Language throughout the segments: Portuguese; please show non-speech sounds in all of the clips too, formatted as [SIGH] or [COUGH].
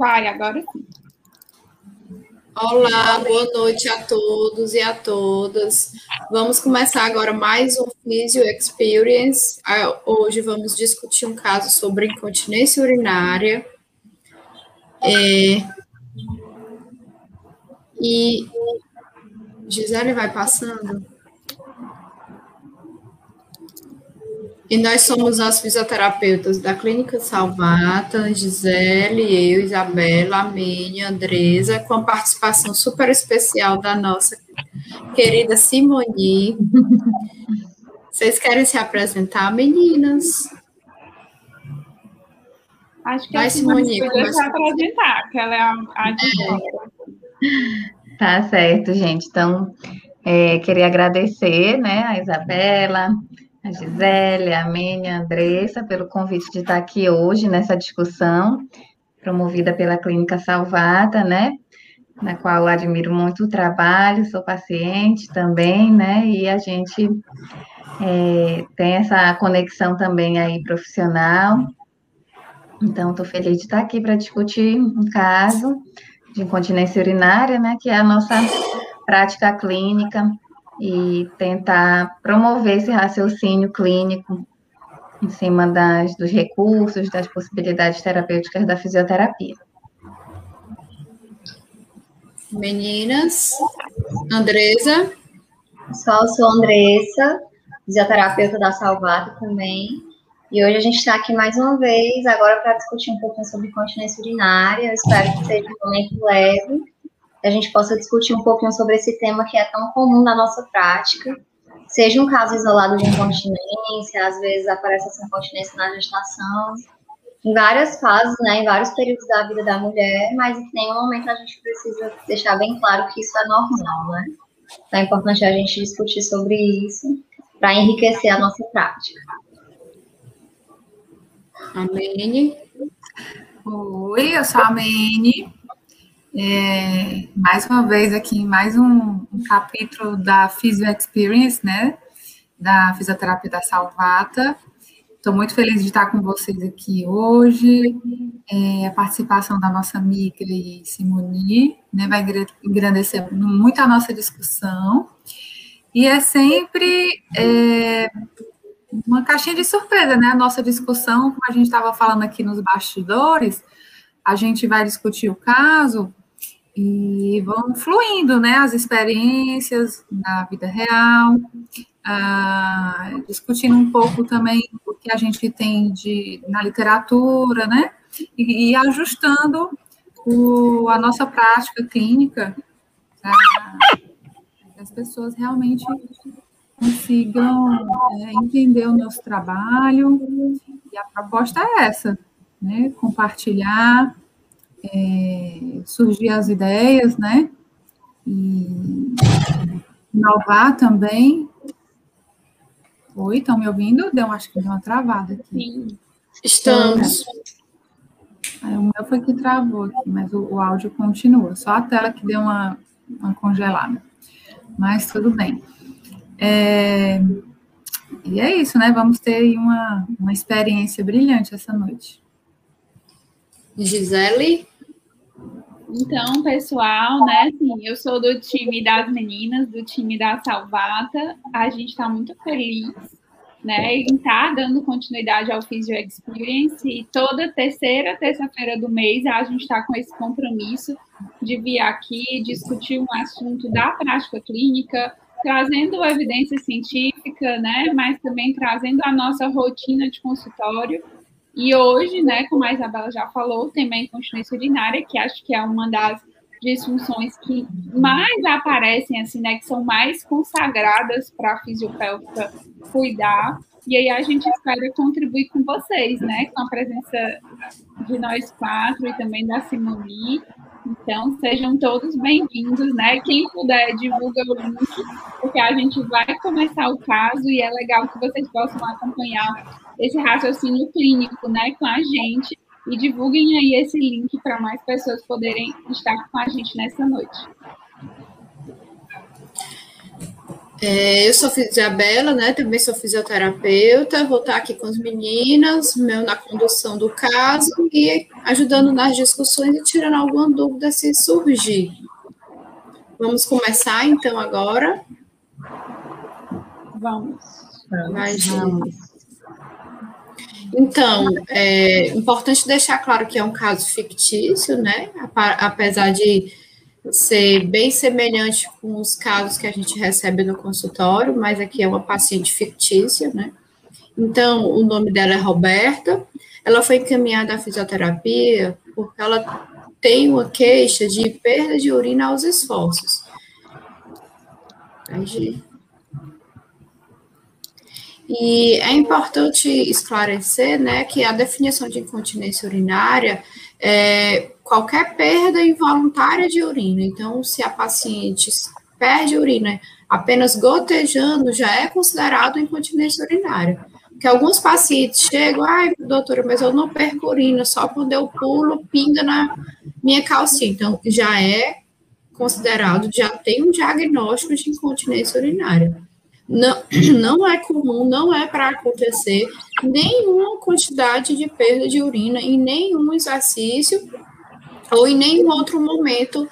Vai, agora sim. Olá, boa noite a todos e a todas. Vamos começar agora mais um Physio Experience. Ah, hoje vamos discutir um caso sobre incontinência urinária. É... E Gisele vai passando. E nós somos as fisioterapeutas da Clínica Salvata, Gisele, eu, Isabela, Amênia, Andresa, com a participação super especial da nossa querida Simoni. [LAUGHS] Vocês querem se apresentar, meninas? Acho que Vai, a Simone podia se apresentar, que ela é a, a é. Tá certo, gente. Então, é, queria agradecer, né, a Isabela, a Gisele, a Mênia, a Andressa, pelo convite de estar aqui hoje nessa discussão, promovida pela Clínica Salvata, né? Na qual admiro muito o trabalho, sou paciente também, né? E a gente é, tem essa conexão também aí profissional. Então, estou feliz de estar aqui para discutir um caso de incontinência urinária, né? Que é a nossa prática clínica e tentar promover esse raciocínio clínico em cima das, dos recursos, das possibilidades terapêuticas da fisioterapia. Meninas, Andresa. Pessoal, sou Andressa, fisioterapeuta da Salvata também. E hoje a gente está aqui mais uma vez, agora para discutir um pouquinho sobre continência urinária. Eu espero que seja um momento leve a gente possa discutir um pouquinho sobre esse tema que é tão comum na nossa prática, seja um caso isolado de incontinência, às vezes aparece essa incontinência na gestação, em várias fases, né, em vários períodos da vida da mulher, mas em nenhum momento a gente precisa deixar bem claro que isso é normal, né? Então é importante a gente discutir sobre isso para enriquecer a nossa prática. Amene. Oi, eu sou a Amene. É, mais uma vez aqui, mais um, um, capítulo da Physio Experience, né? Da fisioterapia da Salvata. Estou muito feliz de estar com vocês aqui hoje. É, a participação da nossa amiga Simoni, né? Vai engrandecer muito a nossa discussão. E é sempre é, uma caixinha de surpresa, né? A nossa discussão, como a gente estava falando aqui nos bastidores, a gente vai discutir o caso e vão fluindo, né, as experiências na vida real, ah, discutindo um pouco também o que a gente tem de, na literatura, né, e, e ajustando o, a nossa prática clínica para que as pessoas realmente consigam é, entender o nosso trabalho, e a proposta é essa, né, compartilhar é, surgir as ideias, né? E inovar também. Oi, estão me ouvindo? Deu, acho que deu uma travada aqui. Sim. Estamos. o meu foi que travou aqui, mas o, o, áudio continua. Só a tela que deu uma, uma congelada. Mas tudo bem. É, e é isso, né? Vamos ter uma, uma experiência brilhante essa noite. Gisele? Então, pessoal, né, assim, eu sou do time das meninas, do time da Salvata. A gente está muito feliz, né, em estar tá dando continuidade ao Physio Experience. E toda terceira terça-feira do mês a gente está com esse compromisso de vir aqui discutir um assunto da prática clínica, trazendo evidência científica, né, mas também trazendo a nossa rotina de consultório e hoje, né, como a Isabela já falou, tem a incontinência urinária, que acho que é uma das disfunções que mais aparecem, assim, né, que são mais consagradas para a fisiopélvica cuidar. E aí a gente espera contribuir com vocês, né, com a presença de nós quatro e também da Simoni. Então, sejam todos bem-vindos, né? Quem puder, divulga o link, porque a gente vai começar o caso e é legal que vocês possam acompanhar esse raciocínio clínico, né, com a gente e divulguem aí esse link para mais pessoas poderem estar com a gente nessa noite. É, eu sou Isabela, né? Também sou fisioterapeuta, vou estar aqui com as meninas, meu, na condução do caso e ajudando nas discussões e tirando alguma dúvida se surgir. Vamos começar então agora. Vamos. Vai, vamos. Então, é importante deixar claro que é um caso fictício, né? Apesar de ser bem semelhante com os casos que a gente recebe no consultório, mas aqui é uma paciente fictícia, né? Então, o nome dela é Roberta. Ela foi encaminhada à fisioterapia porque ela tem uma queixa de perda de urina aos esforços. E é importante esclarecer, né, que a definição de incontinência urinária é qualquer perda involuntária de urina. Então, se a paciente perde urina apenas gotejando, já é considerado incontinência urinária. Porque alguns pacientes chegam, ai, doutora, mas eu não perco urina, só quando eu pulo, pinga na minha calcinha. Então, já é considerado, já tem um diagnóstico de incontinência urinária. Não, [CLEARS THROAT] não é comum, não é para acontecer nenhuma quantidade de perda de urina em nenhum exercício ou em nenhum outro momento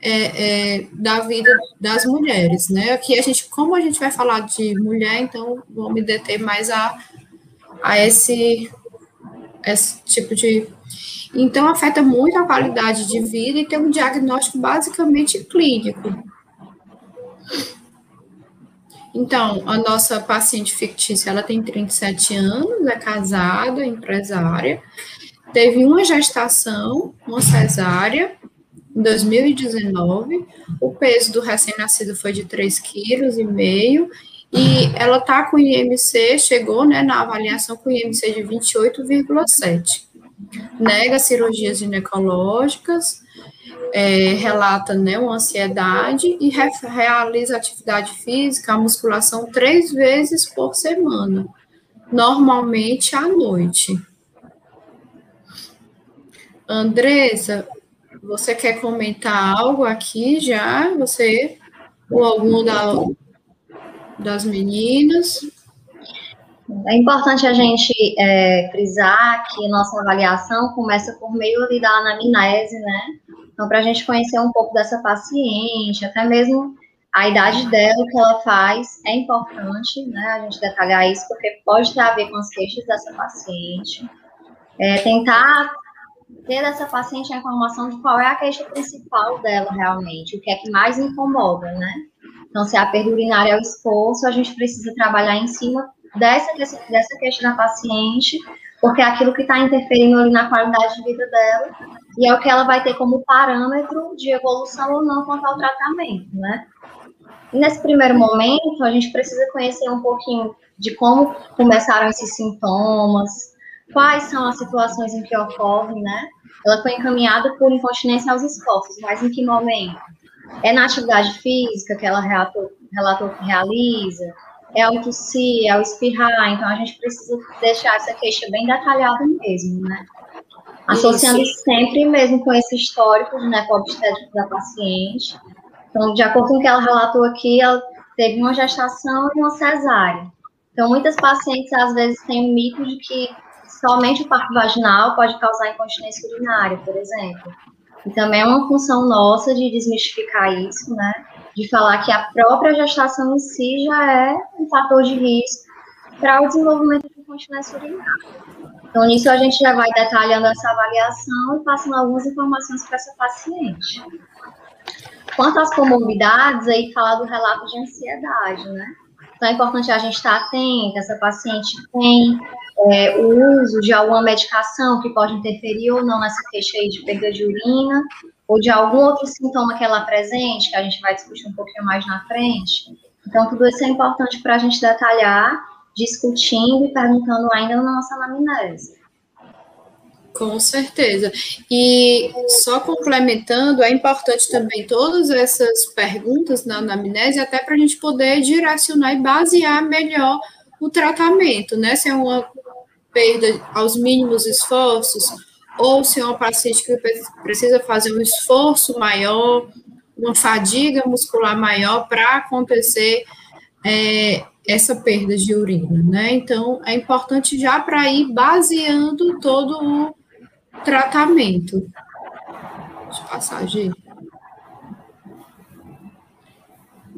é, é, da vida das mulheres, né? Aqui a gente, como a gente vai falar de mulher, então vou me deter mais a, a esse, esse tipo de. Então, afeta muito a qualidade de vida e tem um diagnóstico basicamente clínico. Então, a nossa paciente fictícia, ela tem 37 anos, é casada, empresária, teve uma gestação, uma cesárea, em 2019. O peso do recém-nascido foi de 3,5 kg e ela está com IMC, chegou né, na avaliação com IMC de 28,7. Nega cirurgias ginecológicas, é, relata né, uma ansiedade e re realiza atividade física, a musculação três vezes por semana, normalmente à noite. Andresa, você quer comentar algo aqui já? Você ou algum da, das meninas? É importante a gente é, frisar que nossa avaliação começa por meio ali da anamnese, né? Então, para a gente conhecer um pouco dessa paciente, até mesmo a idade dela, o que ela faz, é importante, né? A gente detalhar isso, porque pode ter a ver com as queixas dessa paciente. É, tentar ter dessa paciente a informação de qual é a queixa principal dela realmente, o que é que mais incomoda, né? Então, se a perda urinária é o esforço, a gente precisa trabalhar em cima dessa, dessa queixa da paciente, porque é aquilo que está interferindo ali na qualidade de vida dela, e é o que ela vai ter como parâmetro de evolução ou não quanto ao tratamento, né? E nesse primeiro momento, a gente precisa conhecer um pouquinho de como começaram esses sintomas, quais são as situações em que ocorrem, né? Ela foi encaminhada por incontinência aos esforços, mas em que momento? É na atividade física que ela relatou, relatou que realiza? É o tossir, é o espirrar? Então, a gente precisa deixar essa queixa bem detalhada mesmo, né? Associando Isso. sempre mesmo com esse histórico de necobstétrico da paciente. Então, de acordo com o que ela relatou aqui, ela teve uma gestação e uma cesárea. Então, muitas pacientes, às vezes, têm o mito de que somente o parto vaginal pode causar incontinência urinária, por exemplo. E também é uma função nossa de desmistificar isso, né? De falar que a própria gestação em si já é um fator de risco para o desenvolvimento de incontinência urinária. Então, nisso a gente já vai detalhando essa avaliação e passando algumas informações para essa paciente. Quanto às comorbidades, aí falar do relato de ansiedade, né? Então, é importante a gente estar atento, essa paciente tem é, o uso de alguma medicação que pode interferir ou não nessa queixa aí de perda de urina, ou de algum outro sintoma que ela apresente, que a gente vai discutir um pouquinho mais na frente. Então, tudo isso é importante para a gente detalhar, discutindo e perguntando ainda na nossa anamnese. Com certeza. E só complementando, é importante também todas essas perguntas na anamnese, até para a gente poder direcionar e basear melhor o tratamento, né? Se é uma perda aos mínimos esforços, ou se é uma paciente que precisa fazer um esforço maior, uma fadiga muscular maior para acontecer é, essa perda de urina, né? Então, é importante já para ir baseando todo o tratamento. Deixa eu passar, gente.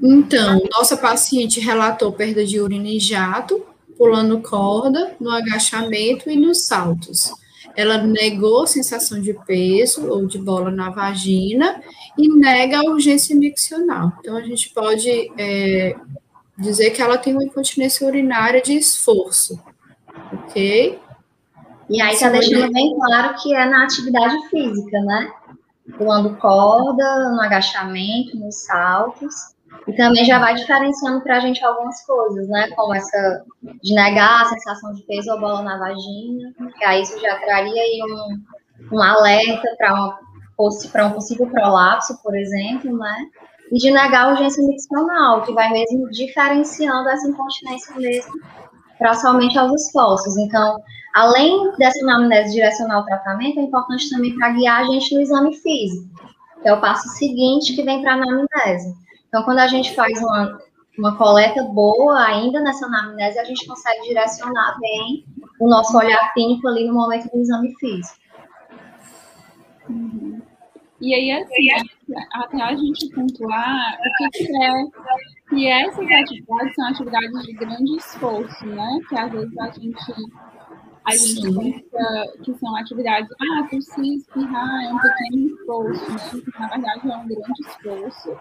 Então, nossa paciente relatou perda de urina em jato, pulando corda, no agachamento e nos saltos. Ela negou sensação de peso ou de bola na vagina e nega a urgência miccional. Então, a gente pode é, dizer que ela tem uma incontinência urinária de esforço, ok? E aí está deixando bem claro que é na atividade física, né? Pulando corda, no agachamento, nos saltos. E também já vai diferenciando para a gente algumas coisas, né? Como essa de negar a sensação de peso ou bola na vagina, que aí isso já traria aí um, um alerta para um possível prolapso, por exemplo, né? E de negar a urgência miccional, que vai mesmo diferenciando essa incontinência mesmo para somente aos esforços. Então, além dessa anamnese direcional ao tratamento, é importante também para guiar a gente no exame físico, que é o passo seguinte que vem para a anamnese. Então, quando a gente faz uma, uma coleta boa, ainda nessa anamnese, a gente consegue direcionar bem o nosso olhar clínico ali no momento do exame físico. Uhum. E aí, assim, até a gente pontuar o que, é que essas atividades são atividades de grande esforço, né? Que às vezes a gente a gente pensa que são atividades, ah, tossir, espirrar é um pequeno esforço, né? Que na verdade é um grande esforço,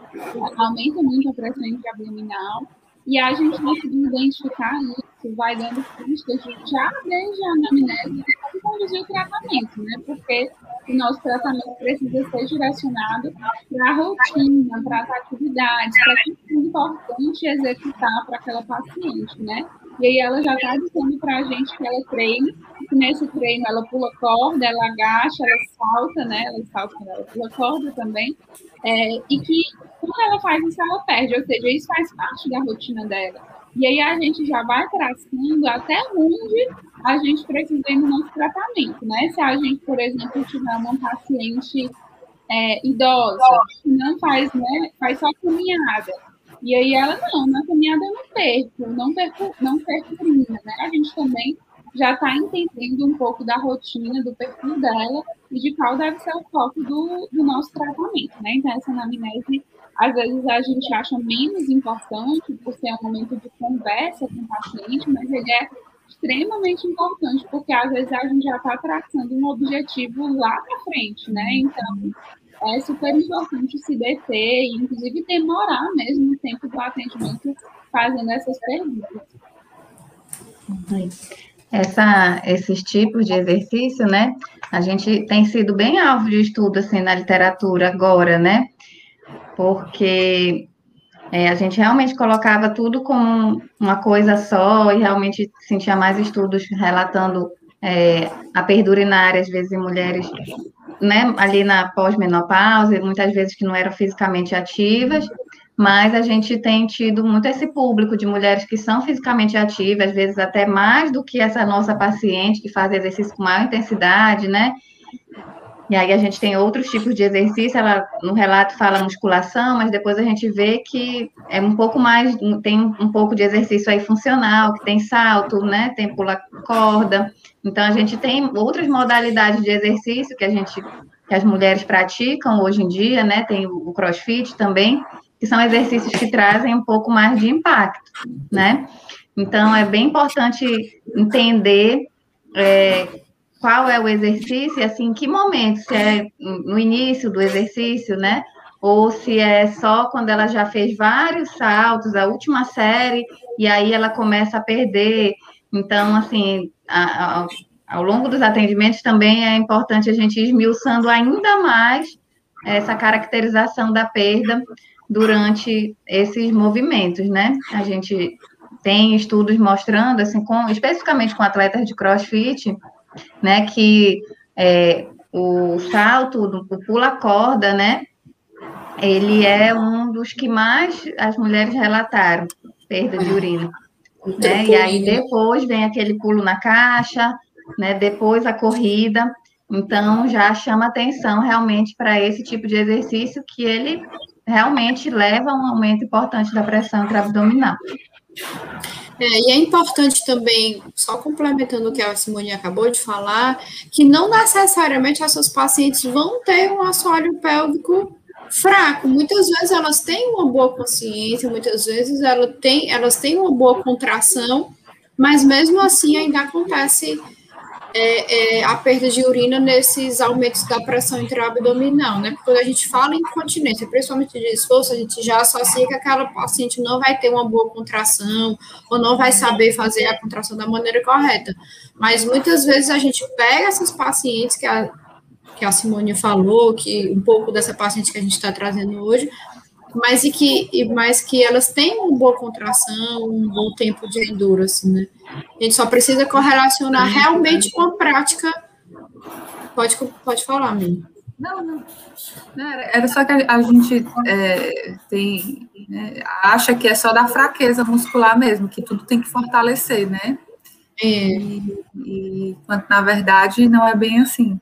aumenta muito a pressão abdominal, e a gente conseguindo identificar isso, vai dando pistas já desde a anamnese e conduzir o tratamento, né? Porque o nosso tratamento precisa ser direcionado para a rotina, para as atividades, para aquilo que é importante executar para aquela paciente, né? E aí ela já está dizendo para a gente que ela treina, que nesse treino ela pula corda, ela agacha, ela salta, né? Ela salta quando ela pula corda também. É, e que quando ela faz isso, ela perde, ou seja, isso faz parte da rotina dela. E aí a gente já vai traçando até onde a gente precisa ir no nosso tratamento, né? Se a gente, por exemplo, tiver uma paciente é, idosa, que não faz, né, faz só caminhada, e aí ela, não, na caminhada eu não perco, não perco, não perco urina, né? A gente também já está entendendo um pouco da rotina, do perfil dela e de qual deve ser o foco do, do nosso tratamento, né? Então, essa anamnese, às vezes a gente acha menos importante por ser um momento de conversa com o paciente, mas ele é extremamente importante, porque às vezes a gente já está traçando um objetivo lá para frente, né? Então, é super importante se deter e, inclusive, demorar mesmo o tempo do atendimento fazendo essas perguntas. Essa, esses tipos de exercício, né? A gente tem sido bem alvo de estudo assim na literatura agora, né? Porque é, a gente realmente colocava tudo como uma coisa só e realmente sentia mais estudos relatando é, a perda urinária, às vezes, em mulheres né, ali na pós-menopausa, muitas vezes que não eram fisicamente ativas, mas a gente tem tido muito esse público de mulheres que são fisicamente ativas, às vezes até mais do que essa nossa paciente que faz exercício com maior intensidade, né? E aí a gente tem outros tipos de exercício, ela no relato fala musculação, mas depois a gente vê que é um pouco mais, tem um pouco de exercício aí funcional, que tem salto, né? Tem pula corda. Então a gente tem outras modalidades de exercício que a gente que as mulheres praticam hoje em dia, né? Tem o CrossFit também, que são exercícios que trazem um pouco mais de impacto, né? Então é bem importante entender é, qual é o exercício assim, em que momento, se é no início do exercício, né? Ou se é só quando ela já fez vários saltos, a última série, e aí ela começa a perder. Então, assim, a, a, ao longo dos atendimentos também é importante a gente ir esmiuçando ainda mais essa caracterização da perda durante esses movimentos, né? A gente tem estudos mostrando, assim, com, especificamente com atletas de crossfit, né, que é, o salto, o pula-corda, né, ele é um dos que mais as mulheres relataram, perda de urina. Né? E aí depois vem aquele pulo na caixa, né? depois a corrida. Então já chama atenção realmente para esse tipo de exercício que ele realmente leva a um aumento importante da pressão intraabdominal. É, e é importante também, só complementando o que a Simone acabou de falar, que não necessariamente essas pacientes vão ter um assoalho pélvico fraco. Muitas vezes elas têm uma boa consciência, muitas vezes ela tem, elas têm uma boa contração, mas mesmo assim ainda acontece é, é, a perda de urina nesses aumentos da pressão intraabdominal, né? Porque quando a gente fala em incontinência, principalmente de esforço, a gente já associa que aquela paciente não vai ter uma boa contração ou não vai saber fazer a contração da maneira correta. Mas muitas vezes a gente pega essas pacientes que a, que a Simone falou, que um pouco dessa paciente que a gente está trazendo hoje, mas e que, mas que elas têm uma boa contração, um bom tempo de endurance, né? A gente só precisa correlacionar realmente com a prática. Pode, pode falar, Mimi. Não, não. Era só que a gente é, tem, né, acha que é só da fraqueza muscular mesmo, que tudo tem que fortalecer, né? É. E, e, quando na verdade não é bem assim.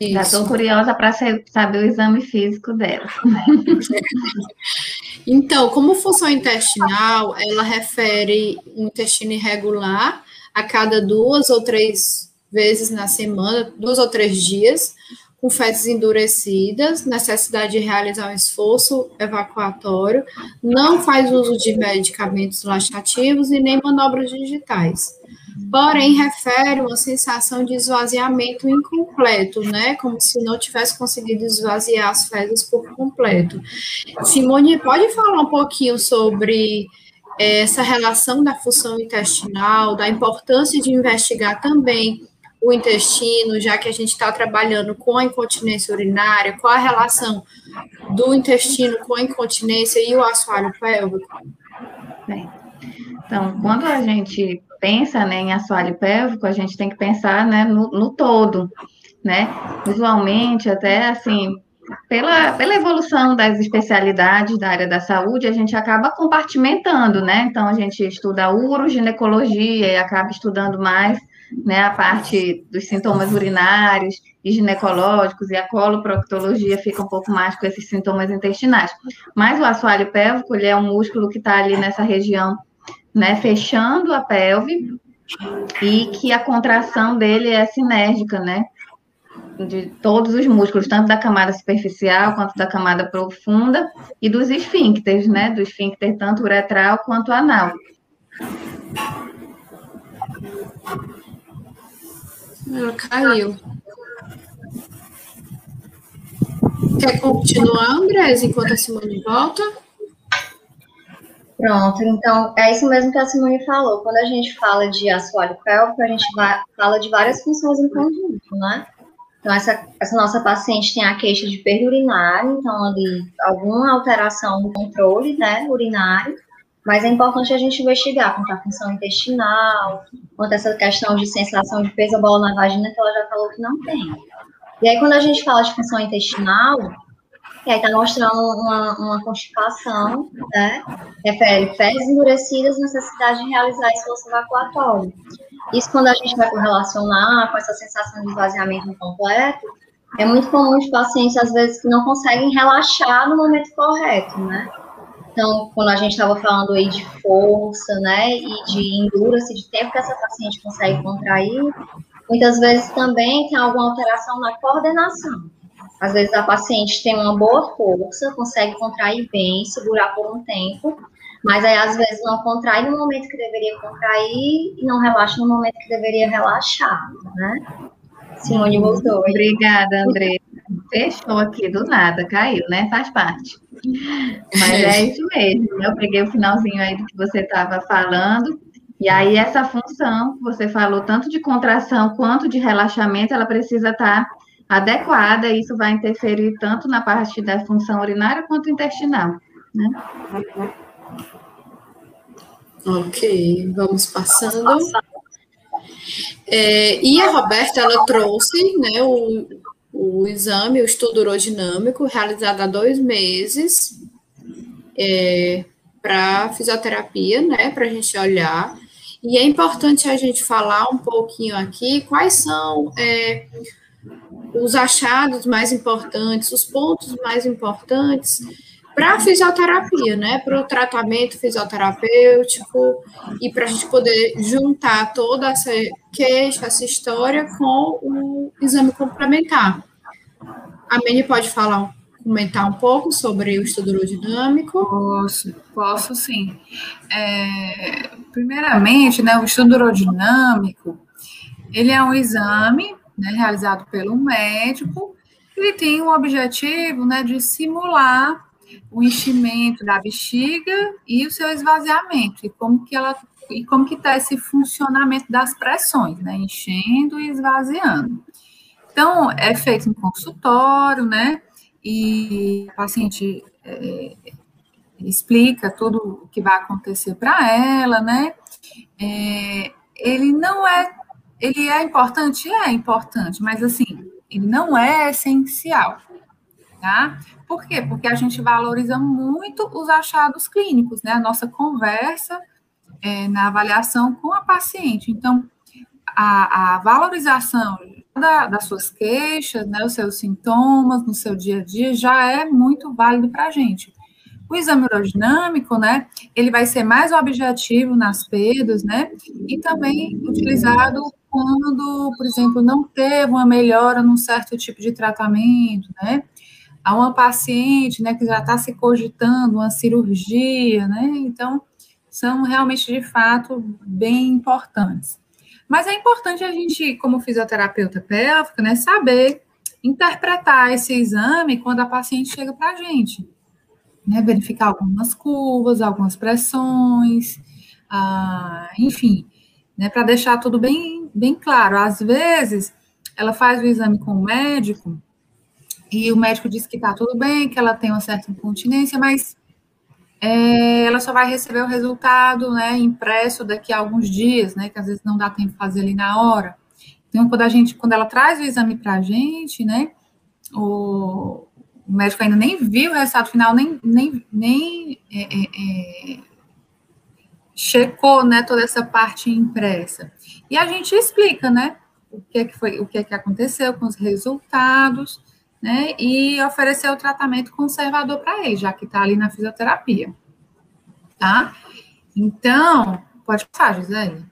Isso. Já estou curiosa para saber o exame físico dela. [LAUGHS] então, como função intestinal, ela refere um intestino irregular a cada duas ou três vezes na semana, duas ou três dias, com fezes endurecidas, necessidade de realizar um esforço evacuatório, não faz uso de medicamentos laxativos e nem manobras digitais porém refere uma sensação de esvaziamento incompleto, né? Como se não tivesse conseguido esvaziar as fezes por completo. Simone, pode falar um pouquinho sobre é, essa relação da função intestinal, da importância de investigar também o intestino, já que a gente está trabalhando com a incontinência urinária, qual a relação do intestino com a incontinência e o assoalho pélvico? Bem, então, quando a gente pensa né, em assoalho pélvico, a gente tem que pensar né, no, no todo, né? Usualmente, até assim, pela, pela evolução das especialidades da área da saúde, a gente acaba compartimentando, né? Então, a gente estuda uroginecologia e acaba estudando mais né, a parte dos sintomas urinários e ginecológicos, e a coloproctologia fica um pouco mais com esses sintomas intestinais. Mas o assoalho pélvico, ele é um músculo que está ali nessa região né, fechando a pelve e que a contração dele é sinérgica, né, de todos os músculos, tanto da camada superficial quanto da camada profunda e dos esfíncteres, né, do esfíncter tanto uretral quanto anal. Ela caiu. Quer continuar, Andrés, enquanto a Simone volta? Pronto, então é isso mesmo que a Simone falou. Quando a gente fala de assoalho pélvico, a gente fala de várias funções em conjunto, né? Então, essa, essa nossa paciente tem a queixa de perda urinária, então, ali, alguma alteração no controle, né, urinário, mas é importante a gente investigar quanto à função intestinal, quanto a essa questão de sensação de peso bola na vagina, que ela já falou que não tem. E aí, quando a gente fala de função intestinal, e aí está mostrando uma, uma constipação, né? Refere fezes endurecidas, necessidade de realizar esforço evacuatório. Isso quando a gente vai correlacionar com essa sensação de esvaziamento incompleto, é muito comum de pacientes, às vezes, que não conseguem relaxar no momento correto, né? Então, quando a gente estava falando aí de força, né, e de endurance, de tempo que essa paciente consegue contrair, muitas vezes também tem alguma alteração na coordenação. Às vezes a paciente tem uma boa força, consegue contrair bem, segurar por um tempo, mas aí às vezes não contrai no momento que deveria contrair e não relaxa no momento que deveria relaxar, né? Simone voltou. Obrigada, André. Fechou aqui do nada, caiu, né? Faz parte. Mas é isso mesmo. Eu peguei o finalzinho aí do que você estava falando. E aí, essa função que você falou, tanto de contração quanto de relaxamento, ela precisa estar tá adequada, e isso vai interferir tanto na parte da função urinária quanto intestinal. Né? Ok, vamos passando. É, e a Roberta, ela trouxe né, o, o exame, o estudo urodinâmico, realizado há dois meses, é, para fisioterapia, né, para a gente olhar. E é importante a gente falar um pouquinho aqui quais são é, os achados mais importantes, os pontos mais importantes para a fisioterapia, né? Para o tratamento fisioterapêutico e para a gente poder juntar toda essa queixa, essa história com o exame complementar. A Mene pode falar, comentar um pouco sobre o estudo urodinâmico? Posso, posso sim. É, primeiramente, né, o estudo urodinâmico, ele é um exame né, realizado pelo médico, ele tem o objetivo né, de simular o enchimento da bexiga e o seu esvaziamento, e como que ela e como que está esse funcionamento das pressões, né, enchendo e esvaziando. Então, é feito em consultório, né, e o paciente é, explica tudo o que vai acontecer para ela, né, é, ele não é, ele é importante? É importante, mas assim, ele não é essencial, tá? Por quê? Porque a gente valoriza muito os achados clínicos, né? A nossa conversa é, na avaliação com a paciente. Então, a, a valorização da, das suas queixas, né, os seus sintomas no seu dia a dia já é muito válido para a gente. O exame urodinâmico, né, ele vai ser mais objetivo nas perdas, né, e também utilizado quando, por exemplo, não teve uma melhora num certo tipo de tratamento, né, a uma paciente, né, que já está se cogitando uma cirurgia, né, então são realmente, de fato, bem importantes. Mas é importante a gente, como fisioterapeuta pélvica, né, saber interpretar esse exame quando a paciente chega para a gente, né, verificar algumas curvas, algumas pressões, ah, enfim, né, para deixar tudo bem, bem claro. Às vezes, ela faz o exame com o médico e o médico diz que está tudo bem, que ela tem uma certa incontinência, mas é, ela só vai receber o resultado né, impresso daqui a alguns dias, né? Que às vezes não dá tempo de fazer ali na hora. Então, quando a gente, quando ela traz o exame para a gente, né? O, o, médico ainda nem viu o resultado final, nem, nem, nem é, é, é checou né, toda essa parte impressa. E a gente explica, né? O que é que foi, o que é que aconteceu com os resultados né? E oferecer o tratamento conservador para ele, já que está ali na fisioterapia. Tá? Então, pode passar, Gisele.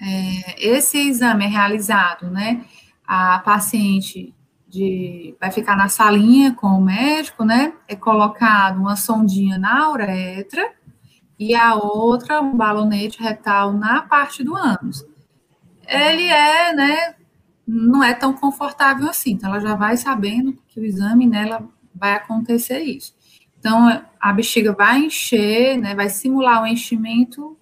É, esse exame é realizado, né? A paciente de, vai ficar na salinha com o médico, né? É colocado uma sondinha na uretra e a outra, um balonete retal na parte do ânus. Ele é, né, não é tão confortável assim. Então, ela já vai sabendo que o exame nela vai acontecer isso. Então, a bexiga vai encher, né, vai simular o enchimento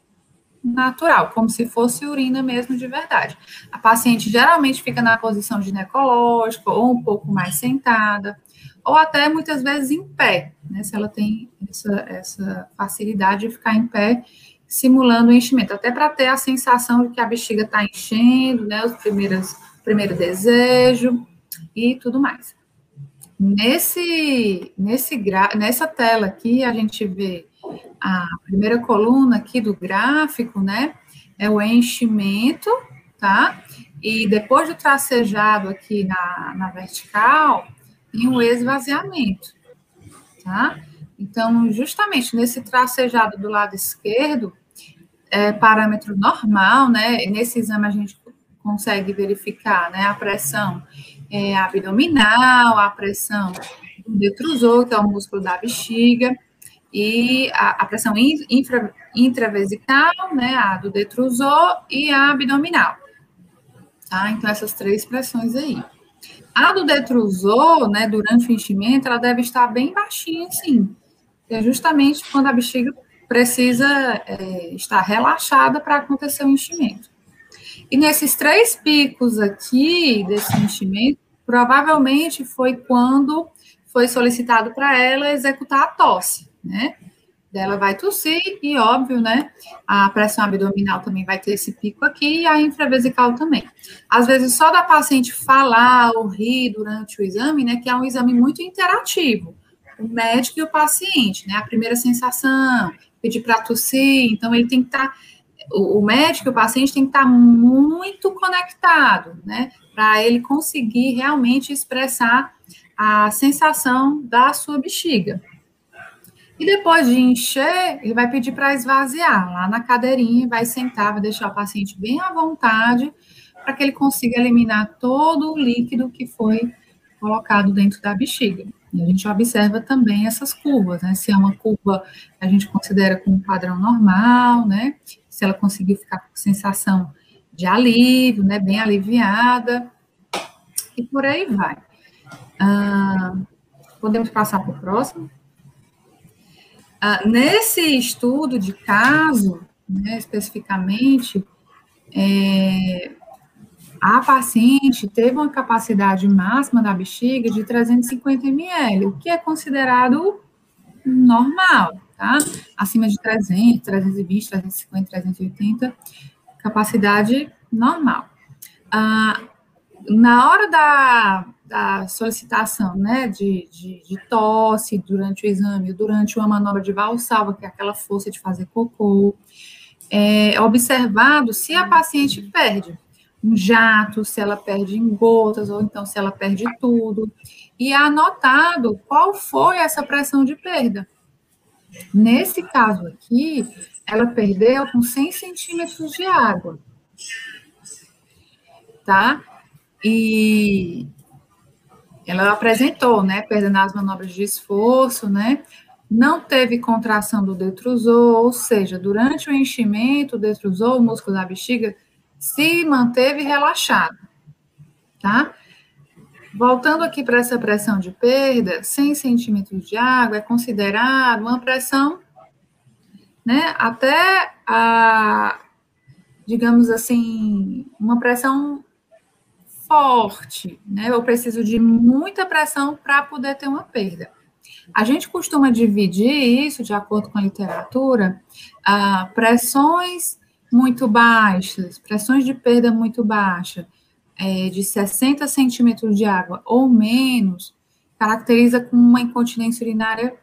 natural, como se fosse urina mesmo de verdade. A paciente geralmente fica na posição ginecológica, ou um pouco mais sentada, ou até muitas vezes em pé, né, se ela tem essa, essa facilidade de ficar em pé, simulando o enchimento, até para ter a sensação de que a bexiga está enchendo, né, os primeiros primeiro desejo e tudo mais. Nesse, nesse nessa tela aqui, a gente vê a primeira coluna aqui do gráfico, né? É o enchimento, tá? E depois do tracejado aqui na, na vertical, tem o esvaziamento, tá? Então, justamente nesse tracejado do lado esquerdo, é parâmetro normal, né? Nesse exame a gente consegue verificar né, a pressão é, abdominal, a pressão do detrusor, que é o músculo da bexiga, e a, a pressão infra, intravesical, né, a do detrusor e a abdominal. Tá? Então, essas três pressões aí. A do detrusor, né, durante o enchimento, ela deve estar bem baixinha, sim. É justamente quando a bexiga precisa é, estar relaxada para acontecer o enchimento. E nesses três picos aqui desse enchimento, provavelmente foi quando foi solicitado para ela executar a tosse, né? Ela vai tossir e, óbvio, né? A pressão abdominal também vai ter esse pico aqui e a infravesical também. Às vezes, só da paciente falar ou rir durante o exame, né? Que é um exame muito interativo. O médico e o paciente, né? A primeira sensação, pedir para tossir, então ele tem que estar. Tá o, médico e o paciente tem que estar muito conectado, né? Para ele conseguir realmente expressar a sensação da sua bexiga. E depois de encher, ele vai pedir para esvaziar lá na cadeirinha, vai sentar, vai deixar o paciente bem à vontade, para que ele consiga eliminar todo o líquido que foi colocado dentro da bexiga. E a gente observa também essas curvas, né? Se é uma curva que a gente considera como padrão normal, né? Se ela conseguir ficar com sensação de alívio, né? Bem aliviada, e por aí vai. Ah, podemos passar para o próximo? Ah, nesse estudo de caso, né, especificamente, é, a paciente teve uma capacidade máxima da bexiga de 350 ml, o que é considerado normal, tá? Acima de 300, 320, 350, 380, capacidade normal. Ah, na hora da, da solicitação, né, de, de, de, tosse durante o exame, durante uma manobra de valsalva, que é aquela força de fazer cocô, é observado se a paciente perde um jato, se ela perde em gotas, ou então se ela perde tudo, e é anotado qual foi essa pressão de perda. Nesse caso aqui, ela perdeu com 100 centímetros de água, tá? E ela apresentou, né, perda nas manobras de esforço, né, não teve contração do detrusor, ou seja, durante o enchimento, o detrusor, o músculo da bexiga, se manteve relaxado, tá? Voltando aqui para essa pressão de perda, 100 centímetros de água é considerado uma pressão, né, até a, digamos assim, uma pressão forte, né? Eu preciso de muita pressão para poder ter uma perda. A gente costuma dividir isso, de acordo com a literatura, a pressões muito baixas, pressões de perda muito baixa, é, de 60 centímetros de água ou menos, caracteriza com uma incontinência urinária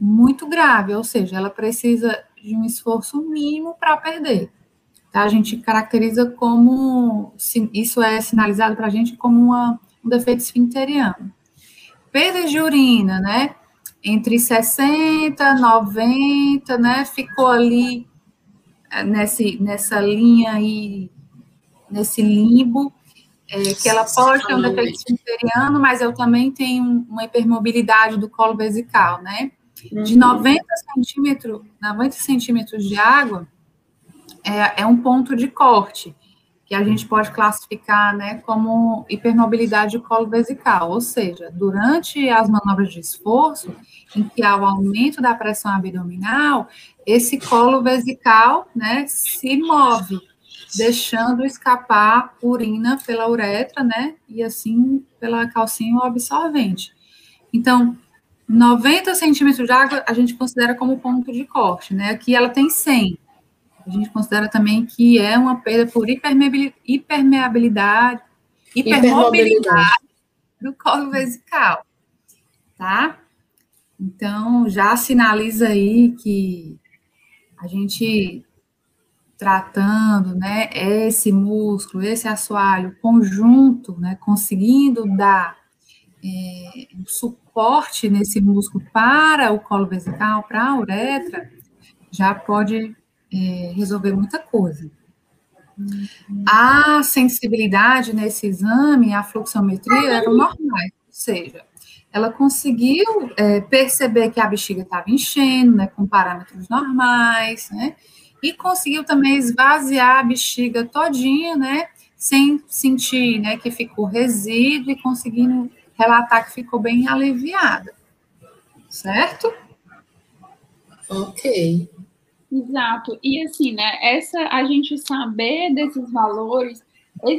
muito grave, ou seja, ela precisa de um esforço mínimo para perder. Tá? A gente caracteriza como, isso é sinalizado para a gente como uma, um defeito esfincteriano. Perdas de urina, né? Entre 60, 90, né? Ficou ali eh, nesse, nessa linha aí, nesse limbo, é, que ela pode ter um defeito esfincteriano, mas eu também tenho uma hipermobilidade do colo vesical, né? De 90 uhum. centímetros, 90 centímetros de água, é, é um ponto de corte, que a gente pode classificar né, como hipermobilidade colo vesical, ou seja, durante as manobras de esforço, em que há o aumento da pressão abdominal, esse colo vesical né, se move, deixando escapar urina pela uretra, né, e assim pela calcinha absorvente. Então, 90 centímetros de água a gente considera como ponto de corte, né, aqui ela tem 100, a gente considera também que é uma perda por hipermeabilidade, hipermobilidade do colo vesical, tá? Então, já sinaliza aí que a gente tratando, né, esse músculo, esse assoalho conjunto, né, conseguindo dar é, um suporte nesse músculo para o colo vesical, para a uretra, já pode é, resolver muita coisa. Uhum. A sensibilidade nesse exame, a fluxometria eram normais, ou seja, ela conseguiu é, perceber que a bexiga estava enchendo, né, com parâmetros normais, né, e conseguiu também esvaziar a bexiga todinha, né, sem sentir, né, que ficou resíduo e conseguindo relatar que ficou bem aliviada, certo? Ok. Exato. E assim, né, essa a gente saber desses valores,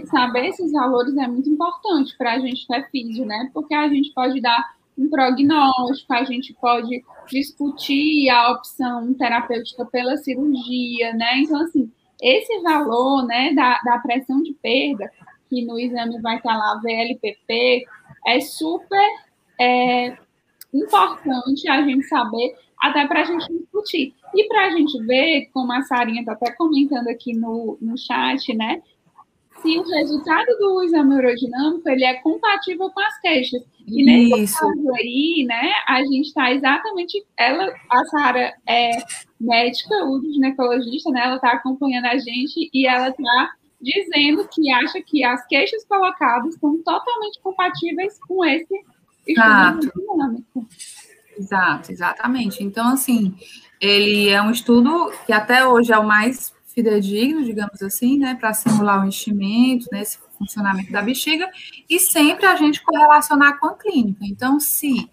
saber esses valores é muito importante para a gente é físico, né? Porque a gente pode dar um prognóstico, a gente pode discutir a opção terapêutica pela cirurgia, né? Então, assim, esse valor, né, da, da pressão de perda, que no exame vai estar lá VLPP, é super é, importante a gente saber, até para a gente discutir. E para a gente ver, como a Sarinha está até comentando aqui no, no chat, né? se o resultado do exame urodinâmico ele é compatível com as queixas. E nesse Isso. caso aí, né, a gente está exatamente, ela, a Sara é médica, ginecologista, né, ela está acompanhando a gente e ela está dizendo que acha que as queixas colocadas estão totalmente compatíveis com esse estudo dinâmico. Exato, exatamente. Então, assim, ele é um estudo que até hoje é o mais fidedigno, digamos assim, né, para simular o enchimento, né, esse funcionamento da bexiga, e sempre a gente correlacionar com a clínica. Então, se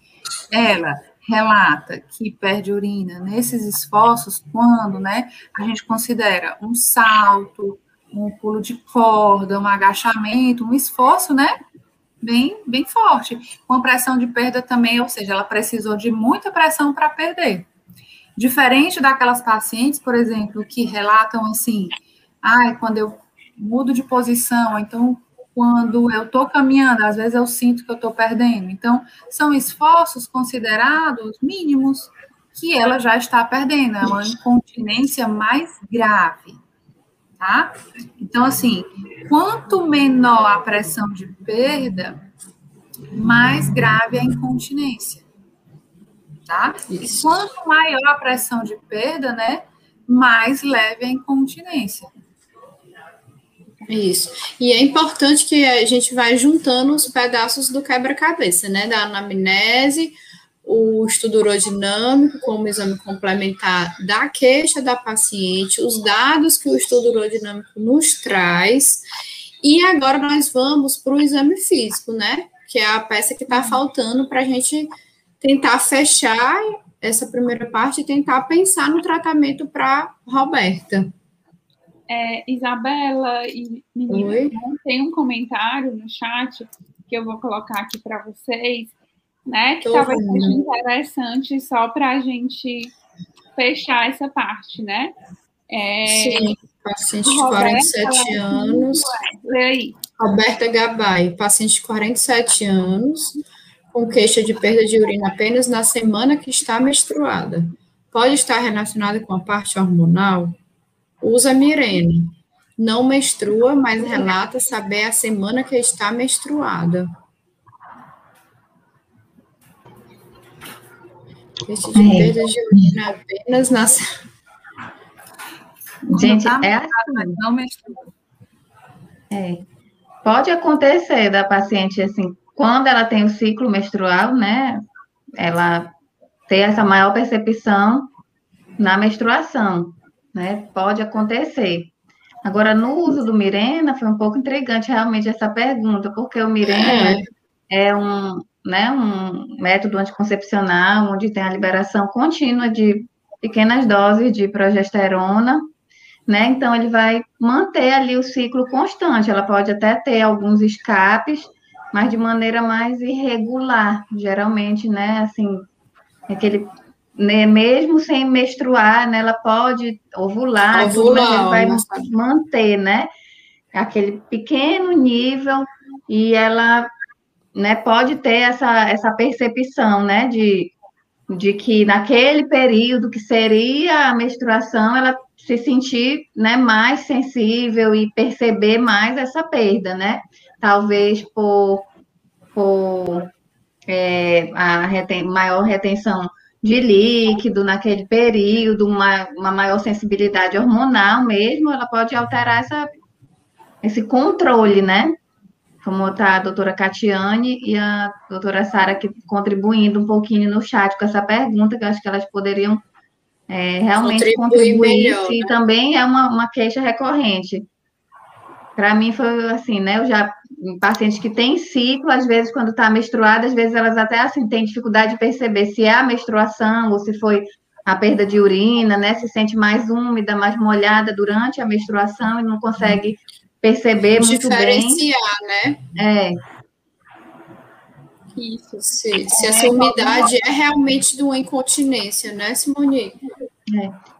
ela relata que perde urina nesses esforços, quando, né, a gente considera um salto, um pulo de corda, um agachamento, um esforço, né, bem, bem forte, com pressão de perda também, ou seja, ela precisou de muita pressão para perder. Diferente daquelas pacientes, por exemplo, que relatam assim, ai, quando eu mudo de posição, então quando eu estou caminhando, às vezes eu sinto que eu estou perdendo. Então, são esforços considerados mínimos que ela já está perdendo, é uma incontinência mais grave, tá? Então, assim, quanto menor a pressão de perda, mais grave é a incontinência tá? E quanto maior a pressão de perda, né, mais leve a incontinência. Isso. E é importante que a gente vai juntando os pedaços do quebra-cabeça, né? Da anamnese, o estudo urodinâmico como exame complementar da queixa da paciente, os dados que o estudo urodinâmico nos traz. E agora nós vamos para o exame físico, né? Que é a peça que está faltando para a gente tentar fechar essa primeira parte e tentar pensar no tratamento para Roberta. É, Isabela e meninas, tem um comentário no chat que eu vou colocar aqui para vocês, né? Que Tô talvez vendo. seja interessante só para a gente fechar essa parte, né? É, Sim, paciente de Roberta, 47 ela- anos. aí. Roberta Gabay, paciente de 47 anos, com queixa de perda de urina apenas na semana que está menstruada. Pode estar relacionada com a parte hormonal? Usa Mirena. Não menstrua, mas relata saber a semana que está menstruada. Queixa de É. perda de urina apenas na se- Gente, tá é assim. Não. É. Pode acontecer da paciente, assim, quando ela tem o ciclo menstrual, né? Ela ter essa maior percepção na menstruação, né? Pode acontecer. Agora, no uso do Mirena, foi um pouco intrigante realmente essa pergunta, porque o Mirena é um, né, um método anticoncepcional onde tem a liberação contínua de pequenas doses de progesterona, né? Então ele vai manter ali o ciclo constante. Ela pode até ter alguns escapes, mas de maneira mais irregular, geralmente, né? Assim, aquele né, mesmo sem menstruar, né, ela pode ovular, Ovular, ele vai né? manter, né? Aquele pequeno nível e ela, né, pode ter essa, essa percepção, né, de, de que naquele período que seria a menstruação, ela se sentir, né, mais sensível e perceber mais essa perda, né? Talvez por, por é, a reten maior retenção de líquido naquele período, uma, uma maior sensibilidade hormonal mesmo, ela pode alterar essa, esse controle, né? Como está a doutora Catiane e a doutora Sara aqui contribuindo um pouquinho no chat com essa pergunta, que eu acho que elas poderiam é, realmente Contribuir contribuir, melhor, se né? também é uma, uma queixa recorrente. Para mim foi assim, né? Eu já pacientes que têm ciclo, às vezes quando está menstruada, às vezes elas até assim têm dificuldade de perceber se é a menstruação ou se foi a perda de urina, né? Se sente mais úmida, mais molhada durante a menstruação e não consegue perceber muito bem. Diferenciar, né? É, Isso. Se, se essa umidade é realmente de uma incontinência, né, Simone?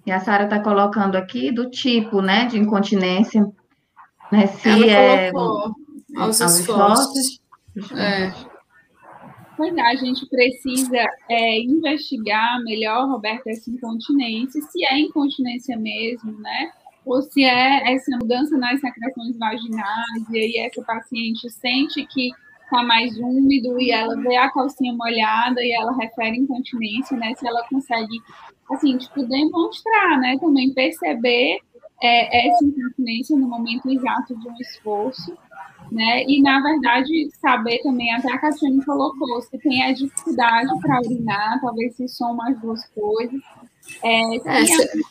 e a Sara está colocando aqui do tipo, né, de incontinência, né? Se Ela é colocou aos aos esforços. É, Pois é, a gente precisa é, investigar melhor, Roberta, essa incontinência, se é incontinência mesmo, né? Ou se é essa mudança nas secreções vaginais, e aí essa paciente sente que está mais úmido e ela vê a calcinha molhada e ela refere incontinência, né? Se ela consegue, assim, tipo, demonstrar, né? Também perceber é, essa incontinência no momento exato de um esforço, né? E, na verdade, saber também, até a Cassiane colocou, se tem a dificuldade para urinar, talvez se soma as duas coisas. É, se, é,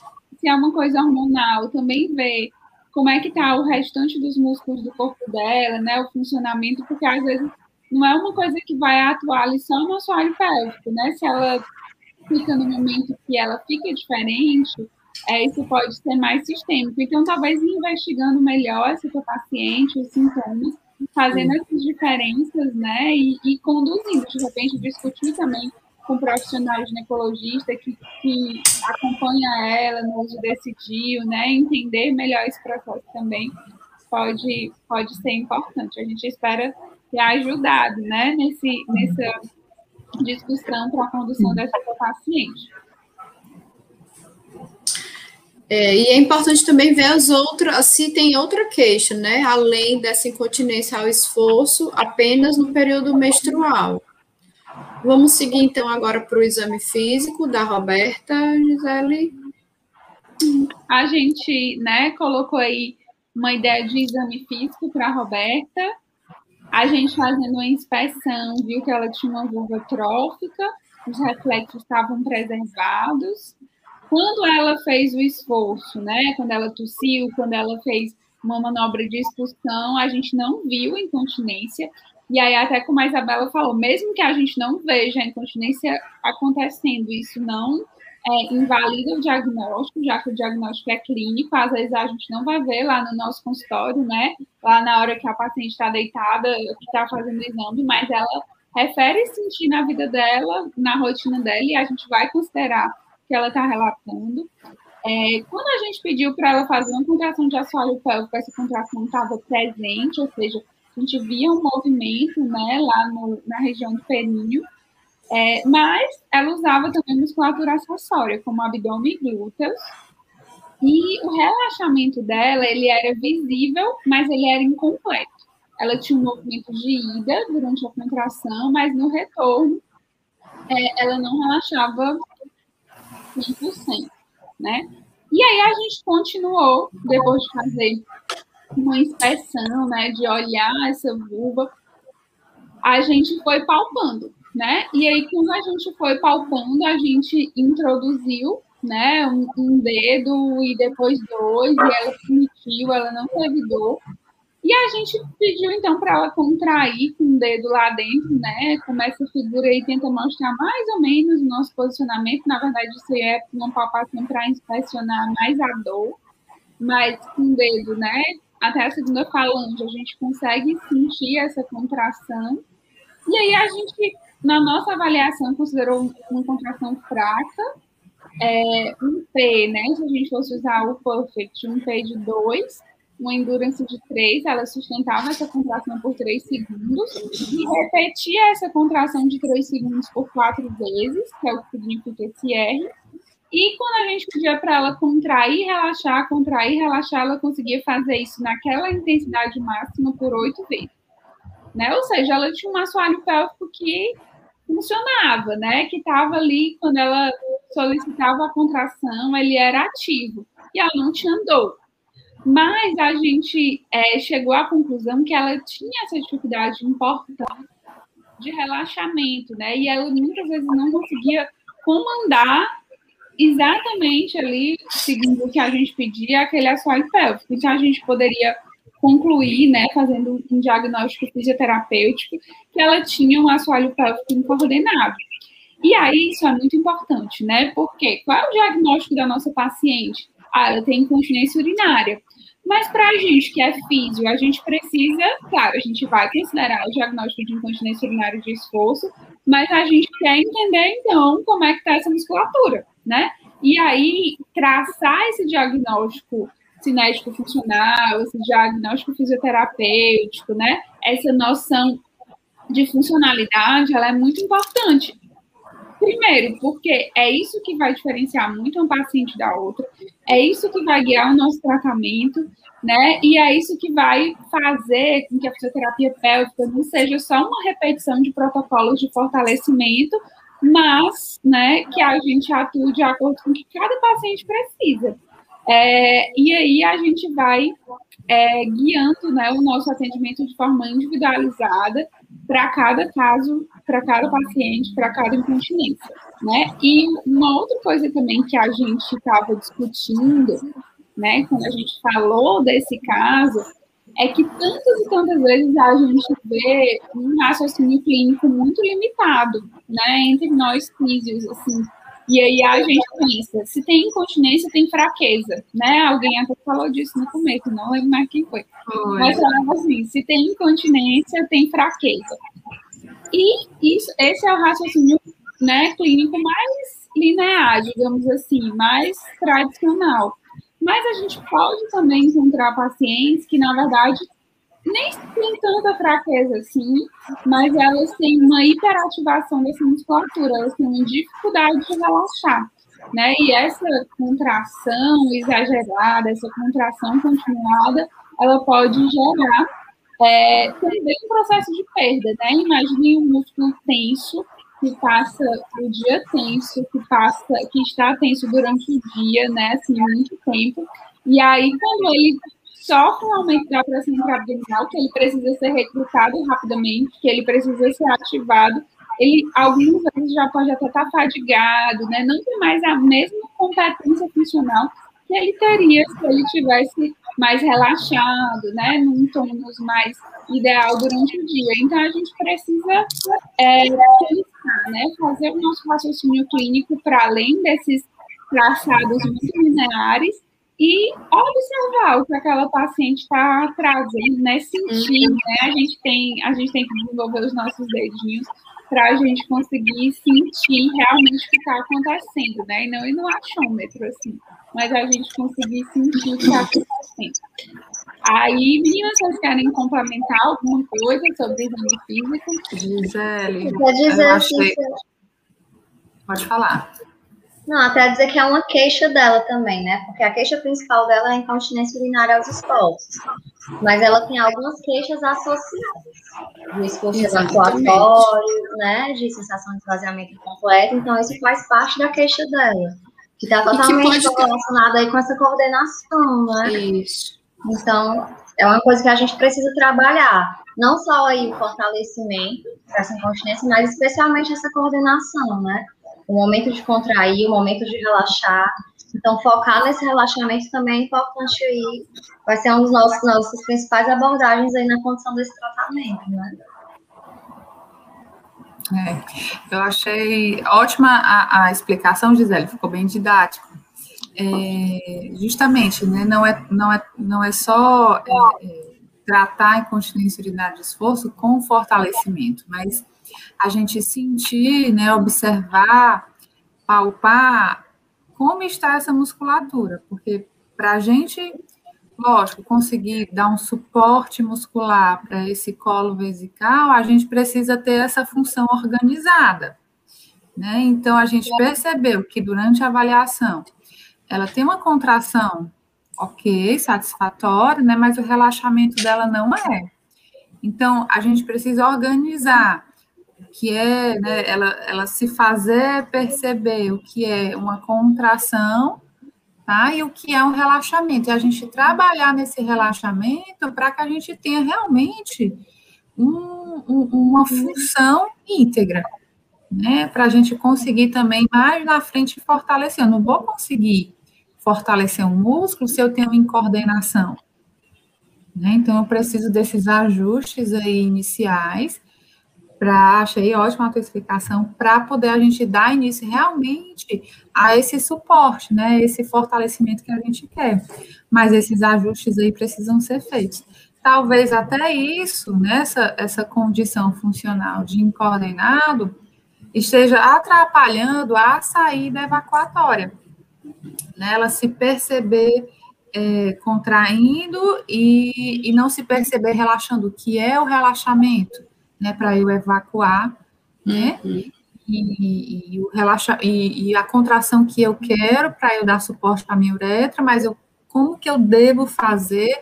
se é uma coisa hormonal, também ver como é que está o restante dos músculos do corpo dela, né, o funcionamento, porque às vezes não é uma coisa que vai atuar ali só no assoalho pélvico, né, se ela fica no momento que ela fica diferente, é, isso pode ser mais sistêmico. Então, talvez investigando melhor essa paciente, os sintomas, fazendo essas diferenças, né, e, e conduzindo, de repente, discutir também com profissionais ginecologista que, que acompanha ela no uso desse DIU, né? Entender melhor esse processo também pode, pode ser importante. A gente espera ter ajudado, né? Nesse, nessa discussão para a condução dessa paciente. É, e é importante também ver as outras, se tem outra queixa, né? Além dessa incontinência ao esforço, apenas no período menstrual. Vamos seguir então agora para o exame físico da Roberta, Gisele. A gente, né, colocou aí uma ideia de exame físico para a Roberta. A gente fazendo uma inspeção, viu que ela tinha uma vulva trófica, os reflexos estavam preservados. Quando ela fez o esforço, né, quando ela tossiu, quando ela fez uma manobra de expulsão, a gente não viu incontinência. E aí, até como a Isabela falou, mesmo que a gente não veja a incontinência acontecendo, isso não é, invalida o diagnóstico, já que o diagnóstico é clínico, às vezes a gente não vai ver lá no nosso consultório, né? Lá na hora que a paciente está deitada, que está fazendo exame, mas ela refere sentir na vida dela, na rotina dela, e a gente vai considerar que ela está relatando. É, quando a gente pediu para ela fazer uma contração de assoalho pélvico, essa contração estava presente, ou seja, a gente via um movimento né, lá no, na região do períneo, é, mas ela usava também musculatura acessória, como abdômen e glúteos, e o relaxamento dela, ele era visível, mas ele era incompleto. Ela tinha um movimento de ida durante a contração, mas no retorno é, ela não relaxava 100%, né? E aí a gente continuou, depois de fazer uma inspeção, né, de olhar essa vulva, a gente foi palpando, né? E aí, quando a gente foi palpando, a gente introduziu, né, um, um dedo e depois dois, e ela permitiu, ela não teve dor. E a gente pediu, então, para ela contrair com o dedo lá dentro, né? Como essa figura aí tenta mostrar mais ou menos o nosso posicionamento. Na verdade, isso é uma palpação para inspecionar mais a dor, mas com o dedo, né? Até a segunda falange, a gente consegue sentir essa contração. E aí a gente, na nossa avaliação, considerou uma contração fraca, é, um P, né? Se a gente fosse usar o Perfect, um P de 2, uma endurance de 3, ela sustentava essa contração por 3 segundos e repetia essa contração de 3 segundos por 4 vezes, que é o que significa esse R, e quando a gente pedia para ela contrair, relaxar, contrair, relaxar, ela conseguia fazer isso naquela intensidade máxima por oito vezes. Né? Ou seja, ela tinha um assoalho pélvico que funcionava, né? Que estava ali quando ela solicitava a contração, ele era ativo e ela não tinha dor. Mas a gente é, chegou à conclusão que ela tinha essa dificuldade importante de relaxamento, né? E ela muitas vezes não conseguia comandar exatamente ali, seguindo o que a gente pedia, aquele assoalho pélvico. Então, a gente poderia concluir, né, fazendo um diagnóstico fisioterapêutico, que ela tinha um assoalho pélvico incoordenado. E aí, isso é muito importante, né? Porque qual é o diagnóstico da nossa paciente? Ah, ela tem incontinência urinária. Mas para a gente que é físio, a gente precisa, claro, a gente vai considerar o diagnóstico de incontinência urinária de esforço, mas a gente quer entender, então, como é que está essa musculatura né? E aí, traçar esse diagnóstico cinético funcional, esse diagnóstico fisioterapêutico, né? Essa noção de funcionalidade, ela é muito importante. Primeiro, porque é isso que vai diferenciar muito um paciente da outra, é isso que vai guiar o nosso tratamento, né? E é isso que vai fazer com que a fisioterapia pélvica não seja só uma repetição de protocolos de fortalecimento, mas, né, que a gente atue de acordo com o que cada paciente precisa. É, e aí a gente vai é, guiando né, o nosso atendimento de forma individualizada para cada caso, para cada paciente, para cada incontinência. Né? E uma outra coisa também que a gente estava discutindo, né, quando a gente falou desse caso, é que tantas e tantas vezes a gente vê um raciocínio clínico muito limitado, né, entre nós físicos, assim, e aí a gente pensa, se tem incontinência, tem fraqueza, né? Alguém até falou disso no começo, não lembro mais quem foi. foi. Mas falava assim, se tem incontinência, tem fraqueza. E isso, esse é o raciocínio né, clínico mais linear, digamos assim, mais tradicional. Mas a gente pode também encontrar pacientes que, na verdade, nem tem tanta fraqueza assim, mas elas têm uma hiperativação dessa musculatura, elas têm uma dificuldade de relaxar. Né? E essa contração exagerada, essa contração continuada, ela pode gerar é, também um processo de perda, né? Imagine um músculo tenso que passa o dia tenso, que passa, que está tenso durante o dia, né? Assim, muito tempo. E aí, quando ele sofre um aumento da pressão intraabdominal, que ele precisa ser recrutado rapidamente, que ele precisa ser ativado. Ele, algumas vezes, já pode até estar fadigado, né? Não tem mais a mesma competência funcional que ele teria se ele tivesse mais relaxado, né? Num tônus mais ideal durante o dia. Então, a gente precisa é, pensar, né? Fazer o nosso raciocínio clínico para além desses traçados muito lineares e observar o que aquela paciente está trazendo, né? Sentir, uhum. né? A gente tem, a gente tem que desenvolver os nossos dedinhos para a gente conseguir sentir realmente o que está acontecendo, né? E não ir no achômetro, assim, mas a gente conseguir sentir o que está acontecendo. Aí, meninas, vocês querem complementar alguma coisa sobre exame físico? Gisele, eu achei... Pode falar. Não, até dizer que é uma queixa dela também, né? Porque a queixa principal dela é a incontinência urinária aos esforços. Mas ela tem algumas queixas associadas. De esforço evacuatório, né? De sensação de esvaziamento incompleto. Então, isso faz parte da queixa dela. Que está totalmente que relacionada aí com essa coordenação, né? Isso. Então, é uma coisa que a gente precisa trabalhar. Não só aí o fortalecimento dessa incontinência, mas especialmente essa coordenação, né? o momento de contrair, o momento de relaxar. Então, focar nesse relaxamento também é importante aí. Vai ser um dos nossos nossas principais abordagens aí na condição desse tratamento, né? É, eu achei ótima a, a, explicação, Gisele, ficou bem didático. É, justamente, né, não, é, não, é, não é só é, é tratar a incontinência urinária de esforço com fortalecimento, mas a gente sentir, né, observar, palpar como está essa musculatura, porque para a gente, lógico, conseguir dar um suporte muscular para esse colo vesical, a gente precisa ter essa função organizada. Né? Então, a gente percebeu que durante a avaliação, ela tem uma contração, ok, satisfatória, né? mas o relaxamento dela não é. Então, a gente precisa organizar que é né, ela, ela se fazer perceber o que é uma contração tá? e o que é um relaxamento. E a gente trabalhar nesse relaxamento para que a gente tenha realmente um, um, uma função íntegra, né? Para a gente conseguir também mais na frente fortalecer. Eu não vou conseguir fortalecer um músculo se eu tenho incoordenação. Né? Então, eu preciso desses ajustes aí iniciais para achei ótima a tua explicação para poder a gente dar início realmente a esse suporte, né, esse fortalecimento que a gente quer. Mas esses ajustes aí precisam ser feitos. Talvez até isso, nessa essa condição funcional de incoordenado, esteja atrapalhando a saída evacuatória. Né, ela se perceber é, contraindo e, e não se perceber relaxando, o que é o relaxamento? né, para eu evacuar, né? Uhum. e, e, o relaxa, e, e, a contração que eu quero para eu dar suporte para minha uretra, mas eu, como que eu devo fazer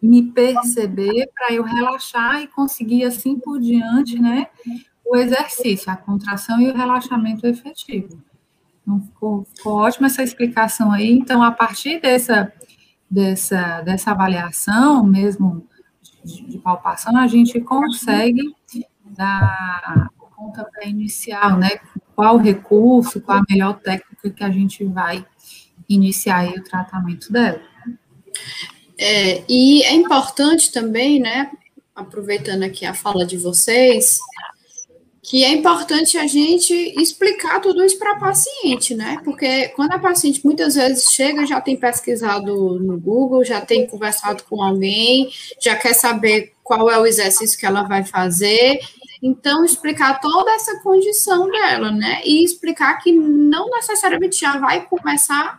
me perceber para eu relaxar e conseguir assim por diante, né? O exercício, a contração e o relaxamento efetivo. Então, ficou, ficou ótima essa explicação aí. Então, a partir dessa, dessa, dessa avaliação, mesmo de, de palpação, a gente consegue dar pontapé inicial, né? Qual recurso, qual a melhor técnica que a gente vai iniciar aí o tratamento dela. É, e é importante também, né, aproveitando aqui a fala de vocês, que é importante a gente explicar tudo isso para a paciente, né? Porque quando a paciente muitas vezes chega, já tem pesquisado no Google, já tem conversado com alguém, já quer saber qual é o exercício que ela vai fazer, então, explicar toda essa condição dela, né? E explicar que não necessariamente já vai começar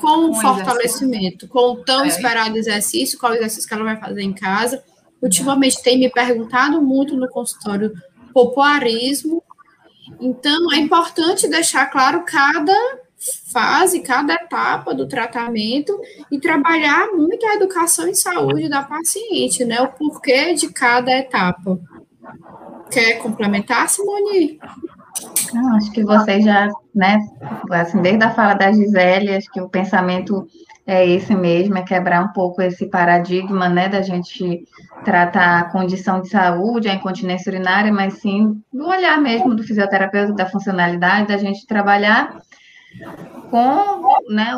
com o fortalecimento, com o tão é. esperado exercício, qual exercício que ela vai fazer em casa. Ultimamente tem me perguntado muito no consultório popularismo. Então, é importante deixar claro cada fase, cada etapa do tratamento e trabalhar muito a educação em saúde da paciente, né? O porquê de cada etapa. Quer complementar, Simone? Não, acho que você já, né, assim, desde a fala da Gisele, acho que o pensamento é esse mesmo, é quebrar um pouco esse paradigma, né, da gente tratar a condição de saúde, a incontinência urinária, mas sim do olhar mesmo do fisioterapeuta, da funcionalidade, da gente trabalhar com né,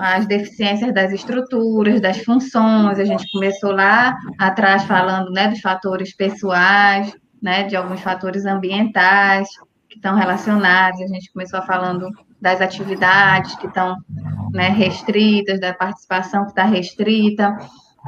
as deficiências das estruturas, das funções. A gente começou lá atrás falando né, dos fatores pessoais, né, de alguns fatores ambientais que estão relacionados. A gente começou falando das atividades que estão né, restritas, da participação que está restrita.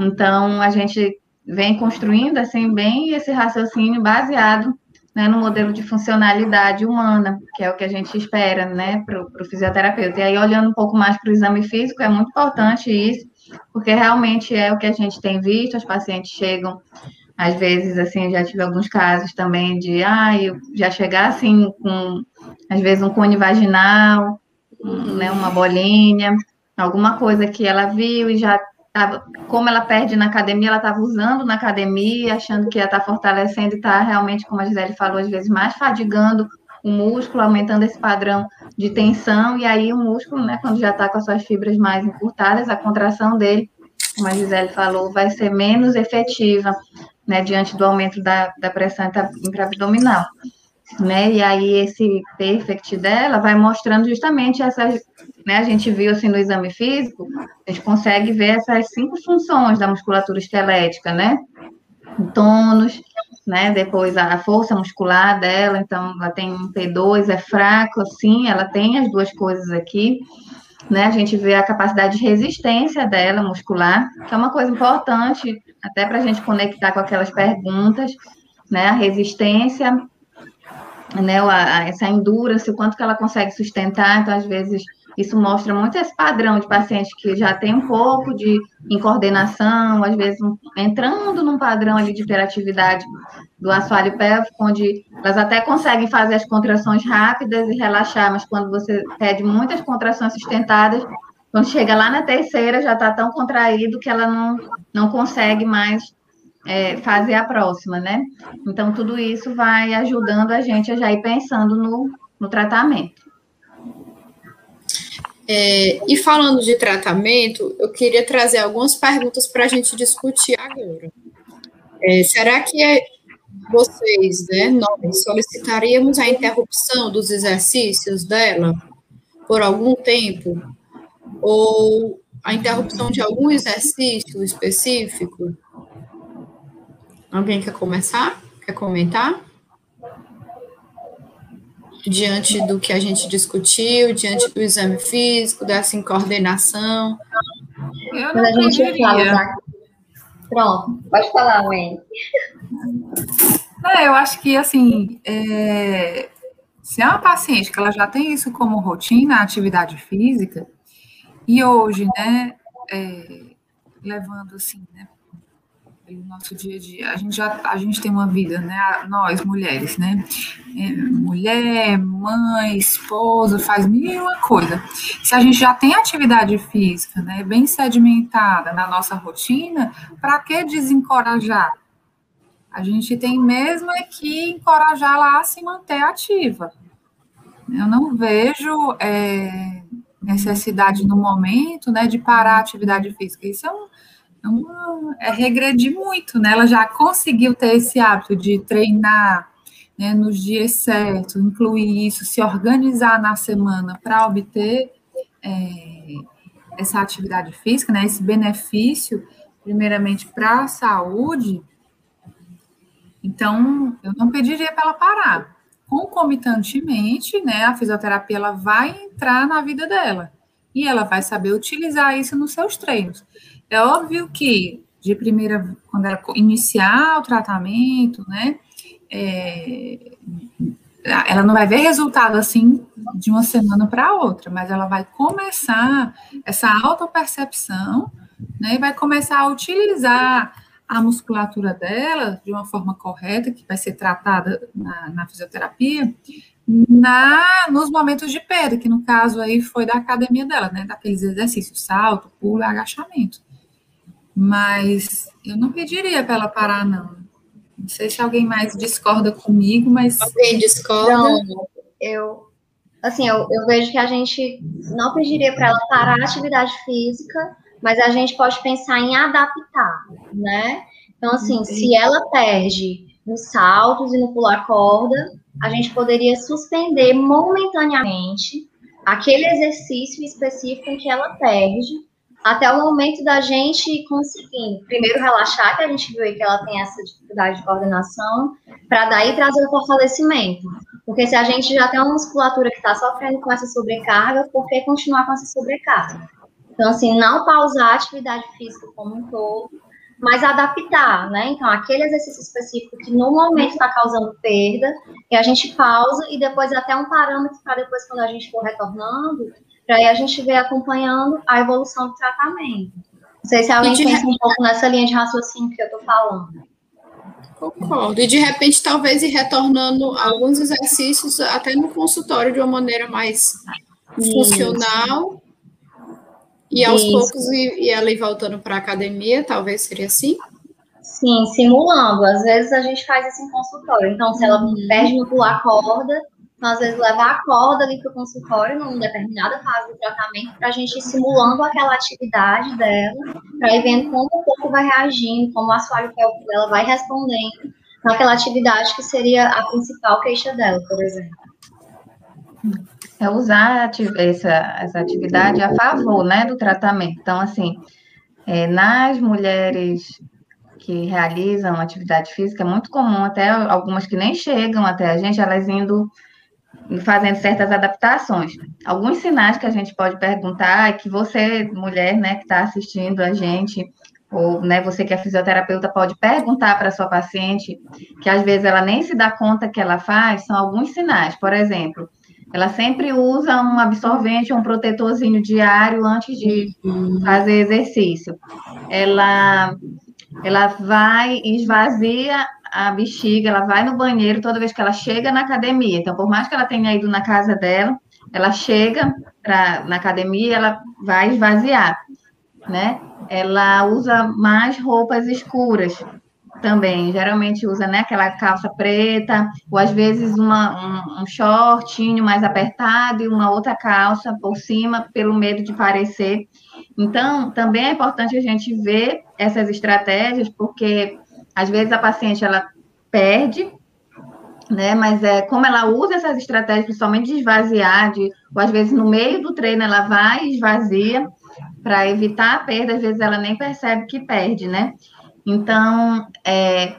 Então, a gente vem construindo assim bem esse raciocínio baseado né, no modelo de funcionalidade humana, que é o que a gente espera né, para o fisioterapeuta. E aí, olhando um pouco mais para o exame físico, é muito importante isso, porque realmente é o que a gente tem visto, os pacientes chegam às vezes, assim, já tive alguns casos também de, ah, eu já chegar assim com, às vezes, um cone vaginal, né, uma bolinha, alguma coisa que ela viu e já estava, como ela perde na academia, ela estava usando na academia, achando que ia estar tá fortalecendo e está realmente, como a Gisele falou, às vezes mais fadigando o músculo, aumentando esse padrão de tensão, e aí o músculo, né, quando já está com as suas fibras mais encurtadas, a contração dele, como a Gisele falou, vai ser menos efetiva né, diante do aumento da, da pressão intraabdominal. Né, e aí esse perfect dela vai mostrando justamente essas, né, a gente viu assim no exame físico, a gente consegue ver essas cinco funções da musculatura esquelética, né, tônus, né, depois a força muscular dela, então ela tem um P2, é fraco, assim, ela tem as duas coisas aqui, né, a gente vê a capacidade de resistência dela muscular, que é uma coisa importante, até para a gente conectar com aquelas perguntas, né, a resistência, né, a, essa endurance, o quanto que ela consegue sustentar, então, às vezes, isso mostra muito esse padrão de pacientes que já tem um pouco de incoordenação, às vezes um, entrando num padrão ali de hiperatividade do assoalho pélvico, onde elas até conseguem fazer as contrações rápidas e relaxar, mas quando você pede muitas contrações sustentadas, quando chega lá na terceira, já está tão contraído que ela não, não consegue mais é, fazer a próxima, né? Então, tudo isso vai ajudando a gente a já ir pensando no, no tratamento. É, e falando de tratamento, eu queria trazer algumas perguntas para a gente discutir agora. É, será que é, vocês, né, nós, solicitaríamos a interrupção dos exercícios dela por algum tempo? Ou a interrupção de algum exercício específico? Alguém quer começar? Quer comentar? diante do que a gente discutiu, diante do exame físico, dessa incoordenação. Eu Quando gente fala da... Pronto, pode falar, Wendy. É, eu acho que, assim, é... se é uma paciente que ela já tem isso como rotina, atividade física, e hoje, né, é... levando, assim, né, o nosso dia a dia. A gente já a gente tem uma vida, né? Nós mulheres, né? É, mulher, mãe, esposa, faz mil uma coisa. Se a gente já tem atividade física, né, bem sedimentada na nossa rotina, para que desencorajar? A gente tem mesmo é que encorajá-la a se manter ativa. Eu não vejo é, necessidade no momento, né, de parar a atividade física. Isso é um é, é regredir muito, né? Ela já conseguiu ter esse hábito de treinar né, nos dias certos, incluir isso, se organizar na semana para obter é, essa atividade física, né? Esse benefício, primeiramente para a saúde. Então, eu não pediria para ela parar. Concomitantemente, né, a fisioterapia ela vai entrar na vida dela e ela vai saber utilizar isso nos seus treinos. É óbvio que, de primeira, quando ela iniciar o tratamento, né, é, ela não vai ver resultado assim de uma semana para outra, mas ela vai começar essa autopercepção, né, e vai começar a utilizar a musculatura dela de uma forma correta, que vai ser tratada na, na fisioterapia, na, nos momentos de perda, que no caso aí foi da academia dela, né, daqueles exercícios, salto, pulo agachamento. Mas eu não pediria para ela parar, não. Não sei se alguém mais discorda comigo, mas. Alguém discorda? Não, eu. Assim, eu, eu vejo que a gente não pediria para ela parar a atividade física, mas a gente pode pensar em adaptar, né? Então, assim, se ela perde nos saltos e no pular corda, a gente poderia suspender momentaneamente aquele exercício específico em que ela perde até o momento da gente conseguir, primeiro, relaxar, que a gente viu aí que ela tem essa dificuldade de coordenação, para daí trazer o fortalecimento. Porque se a gente já tem uma musculatura que está sofrendo com essa sobrecarga, por que continuar com essa sobrecarga? Então, assim, não pausar a atividade física como um todo, mas adaptar, né? Então, aquele exercício específico que no momento está causando perda, e a gente pausa e depois até um parâmetro para depois, quando a gente for retornando, para aí a gente ver acompanhando a evolução do tratamento. Não sei se alguém pensa um pouco nessa linha de raciocínio que eu estou falando. Concordo. E de repente, talvez ir retornando alguns exercícios até no consultório de uma maneira mais Isso. funcional. E aos Isso. poucos ir, ir ela ir voltando para a academia, talvez seria assim? Sim, simulando. Às vezes a gente faz isso em consultório. Então, se ela uhum. perde no pular corda, então, às vezes, levar a corda ali para o consultório, numa determinada fase do tratamento, para a gente ir simulando aquela atividade dela, para ir vendo como o corpo vai reagindo, como o assoalho pélvico dela vai respondendo naquela atividade que seria a principal queixa dela, por exemplo. É usar essa, essa atividade a favor, né, do tratamento. Então, assim, é, nas mulheres que realizam atividade física, é muito comum, até algumas que nem chegam até a gente, elas indo fazendo certas adaptações. Alguns sinais que a gente pode perguntar é que você, mulher, né, que está assistindo a gente, ou né, você que é fisioterapeuta pode perguntar para sua paciente, que às vezes ela nem se dá conta que ela faz, são alguns sinais. Por exemplo, ela sempre usa um absorvente, um protetorzinho diário antes de fazer exercício. Ela, ela vai esvazia a bexiga, ela vai no banheiro toda vez que ela chega na academia. Então, por mais que ela tenha ido na casa dela, ela chega pra, na academia, ela vai esvaziar, né? Ela usa mais roupas escuras também. Geralmente usa, né, aquela calça preta, ou às vezes uma, um, um shortinho mais apertado e uma outra calça por cima, pelo medo de parecer. Então, também é importante a gente ver essas estratégias, porque às vezes a paciente ela perde, né? Mas é como ela usa essas estratégias, principalmente de esvaziar, de, ou às vezes no meio do treino ela vai e esvazia para evitar a perda, às vezes ela nem percebe que perde, né? Então, é,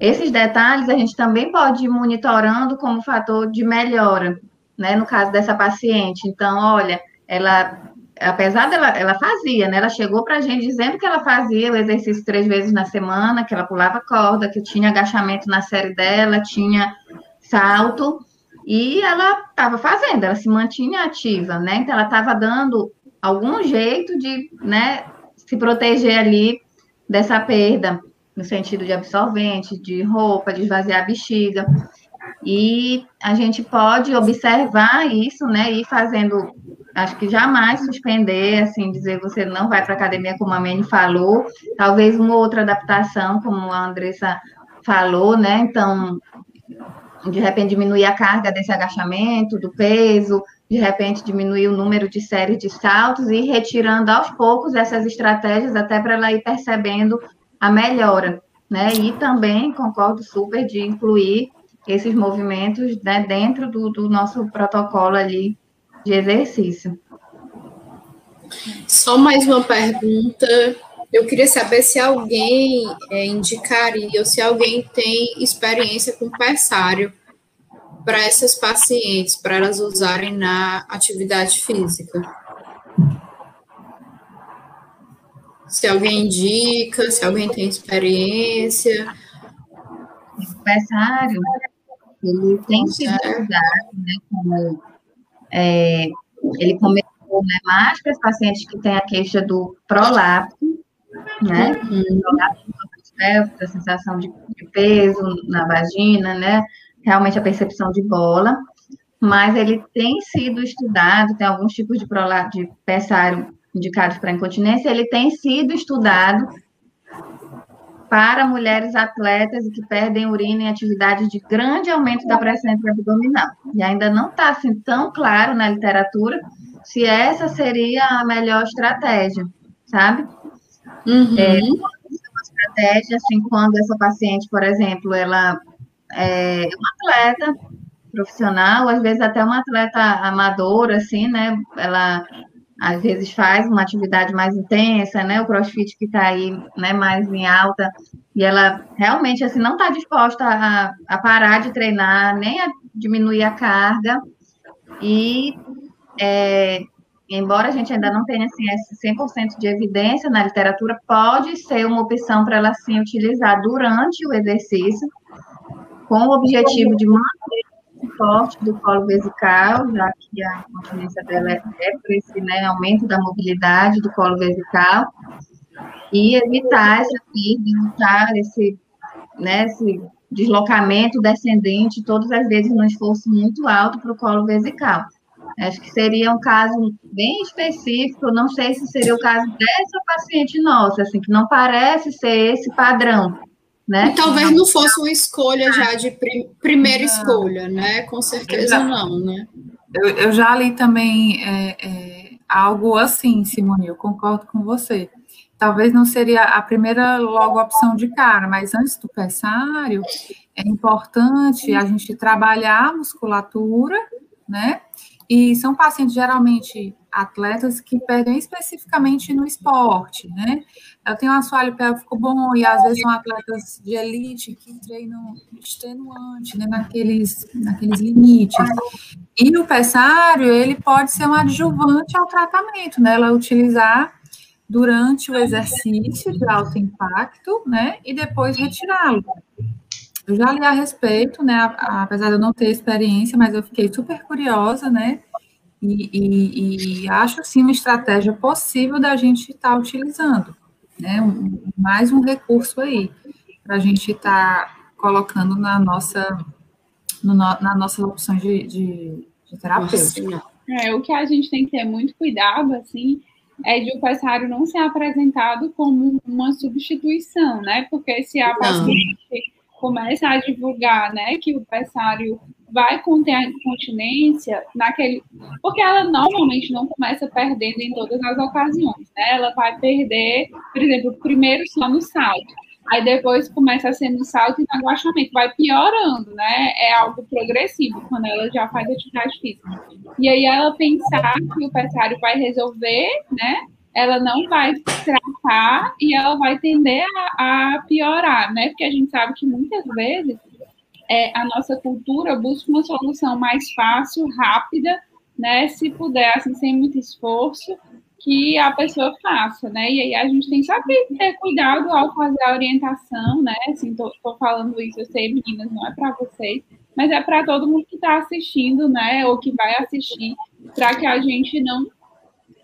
esses detalhes a gente também pode ir monitorando como fator de melhora, né? No caso dessa paciente. Então, olha, ela apesar dela, ela fazia, né? Ela chegou para a gente dizendo que ela fazia o exercício três vezes na semana, que ela pulava corda, que tinha agachamento na série dela, tinha salto, e ela estava fazendo, ela se mantinha ativa, né? Então ela estava dando algum jeito de, né, se proteger ali dessa perda. no sentido de absorvente, de roupa, de esvaziar a bexiga. E a gente pode observar isso, né, e fazendo, acho que jamais suspender, assim, dizer você não vai para academia, como a Mene falou, talvez uma outra adaptação, como a Andressa falou, né, então, de repente diminuir a carga desse agachamento, do peso, de repente diminuir o número de séries de saltos e retirando aos poucos essas estratégias até para ela ir percebendo a melhora, né? E também concordo super de incluir esses movimentos né, dentro do, do nosso protocolo ali de exercício. Só mais uma pergunta. Eu queria saber se alguém é, indicaria ou se alguém tem experiência com persário para essas pacientes, para elas usarem na atividade física. Se alguém indica, se alguém tem experiência. Persário, ele tem sido usado, né, como, é, ele começou né, mais para as pacientes que têm a queixa do prolapso, né, uhum. prolapso a sensação de, de peso na vagina, né, realmente a percepção de bola, mas ele tem sido estudado, tem alguns tipos de, prolapso, de pessário indicados para incontinência, ele tem sido estudado para mulheres atletas que perdem urina em atividades de grande aumento da pressão abdominal. E ainda não está assim, tão claro na literatura se essa seria a melhor estratégia, sabe? Uhum. É, uma estratégia, assim, quando essa paciente, por exemplo, ela é uma atleta profissional, às vezes até uma atleta amadora, assim, né? Ela às vezes faz uma atividade mais intensa, né? O CrossFit que está aí, né, mais em alta, e ela realmente assim não está disposta a, a, parar de treinar, nem a diminuir a carga. E é, embora a gente ainda não tenha assim, esse 100% de evidência na literatura, pode ser uma opção para ela sim utilizar durante o exercício, com o objetivo de manter suporte do colo vesical, já que a incontinência dela é, por esse né, aumento da mobilidade do colo vesical, e evitar essa perda, evitar esse, né, esse deslocamento descendente todas as vezes num esforço muito alto para o colo vesical. Acho que seria um caso bem específico, não sei se seria o caso dessa paciente nossa, assim, que não parece ser esse padrão, né? E talvez não fosse uma escolha já de prim primeira não. escolha, né? Com certeza já, não, né? Eu, eu, já li também é, é, algo assim, Simone, eu concordo com você. Talvez não seria a primeira logo opção de cara, mas antes do pensário, é importante a gente trabalhar a musculatura, né? E são pacientes geralmente atletas que perdem especificamente no esporte, né? Eu tenho um assoalho pélvico bom e às vezes são atletas de elite que treinam extenuante, né, naqueles, naqueles limites. E o pessário, ele pode ser um adjuvante ao tratamento, né? Ela utilizar durante o exercício de alto impacto, né? E depois retirá-lo. Eu já li a respeito, né? Apesar de eu não ter experiência, mas eu fiquei super curiosa, né? E, e, e acho sim uma estratégia possível da gente estar tá utilizando, né? Um, mais um recurso aí para a gente estar tá colocando na nossa no, na nossas opções de, de, de terapêutica. É, o que a gente tem que ter muito cuidado, assim, é de o pessário não ser apresentado como uma substituição, né? Porque se a paciente começa a divulgar, né, que o pessário vai conter a incontinência naquele. Porque ela normalmente não começa perdendo em todas as ocasiões, né? Ela vai perder, por exemplo, primeiro só no salto. Aí depois começa a ser no salto e no agachamento, vai piorando, né? É algo progressivo quando ela já faz atividade física. E aí ela pensar que o pessário vai resolver, né? Ela não vai tratar e ela vai tender a, a piorar, né? Porque a gente sabe que muitas vezes é, a nossa cultura busca uma solução mais fácil, rápida, né? Se puder, assim, sem muito esforço, que a pessoa faça, né? E aí a gente tem que ter cuidado ao fazer a orientação, né? Assim, tô, tô falando isso, eu sei, meninas, não é para vocês, mas é para todo mundo que está assistindo, né? Ou que vai assistir, para que a gente não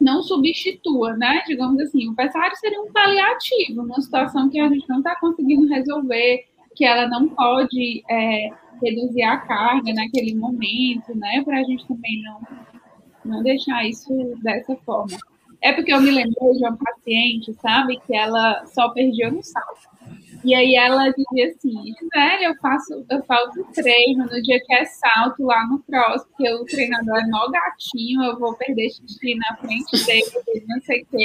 não substitua, né? Digamos assim, o pessário seria um paliativo, uma situação que a gente não está conseguindo resolver, que ela não pode é, reduzir a carga naquele momento, né? Para a gente também não, não deixar isso dessa forma. É porque eu me lembrei de uma paciente, sabe, que ela só perdia no salto. E aí ela dizia assim, velho, eu faço, eu faço treino no dia que é salto lá no cross, porque o treinador é mó gatinho, eu vou perder xixi na frente dele, não sei o quê.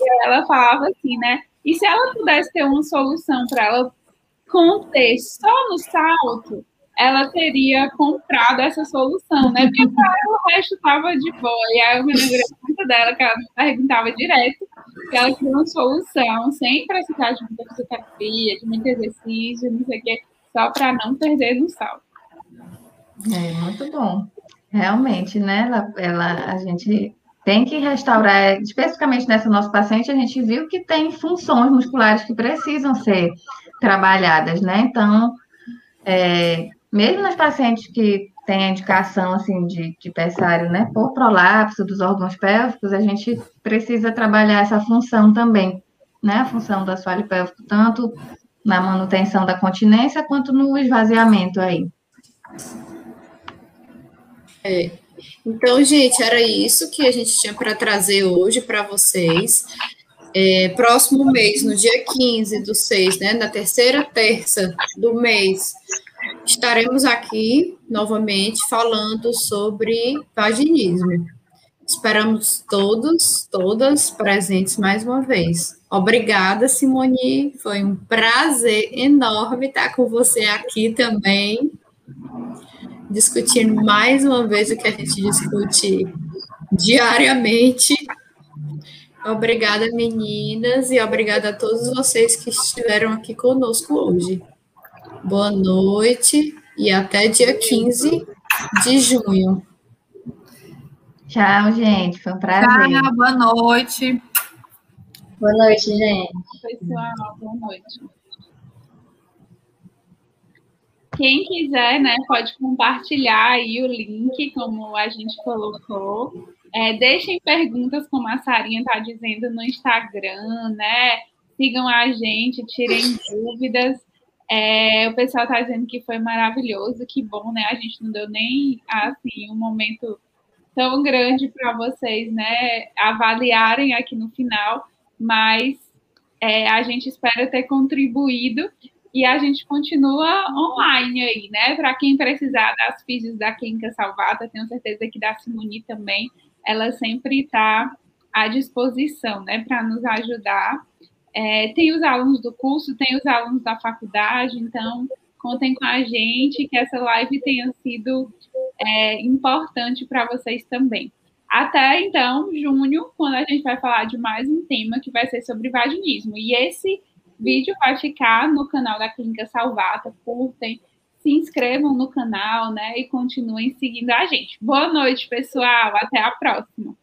E ela falava assim, né? E se ela pudesse ter uma solução para ela conter só no salto, ela teria comprado essa solução, né? Porque o resto estava de boa. E aí eu me lembrei muito dela, que ela me perguntava direto, que ela queria uma solução, sem precisar de muita fisioterapia, de muito exercício, não sei o quê, só para não perder no salto. É, muito bom. Realmente, né? Ela, ela, a gente tem que restaurar, especificamente nessa nossa paciente, a gente viu que tem funções musculares que precisam ser trabalhadas, né? Então, é, mesmo nas pacientes que têm a indicação assim de, de pessário, né, por prolapso dos órgãos pélvicos, a gente precisa trabalhar essa função também, né, a função do assoalho pélvico, tanto na manutenção da continência quanto no esvaziamento aí. É. Então, gente, era isso que a gente tinha para trazer hoje para vocês. É, próximo mês, no dia 15 do 6, né, na terceira terça do mês, estaremos aqui novamente falando sobre vaginismo. Esperamos todos, todas presentes mais uma vez. Obrigada, Simone. Foi um prazer enorme estar com você aqui também, discutindo mais uma vez o que a gente discute diariamente. Obrigada, meninas, e obrigada a todos vocês que estiveram aqui conosco hoje. Boa noite e até dia 15 de junho. Tchau, gente. Foi um prazer. Tchau, boa noite. Boa noite, gente. Pessoal, boa noite. Quem quiser, né, pode compartilhar aí o link, como a gente colocou. É, deixem perguntas, como a Sarinha está dizendo, no Instagram, né? Sigam a gente, tirem [LAUGHS] dúvidas. É, o pessoal está dizendo que foi maravilhoso, que bom, né? A gente não deu nem assim um momento tão grande para vocês, né? Avaliarem aqui no final, mas é, a gente espera ter contribuído e a gente continua online aí, né? Para quem precisar das físicas da Clínica Salvata, tenho certeza que da Simone também, ela sempre está à disposição, né? Para nos ajudar é, tem os alunos do curso, tem os alunos da faculdade, então contem com a gente, que essa live tenha sido é, importante para vocês também. Até então, junho, quando a gente vai falar de mais um tema que vai ser sobre vaginismo. E esse vídeo vai ficar no canal da Clínica Salvata. Curtem, se inscrevam no canal, né? E continuem seguindo a gente. Boa noite, pessoal. Até a próxima.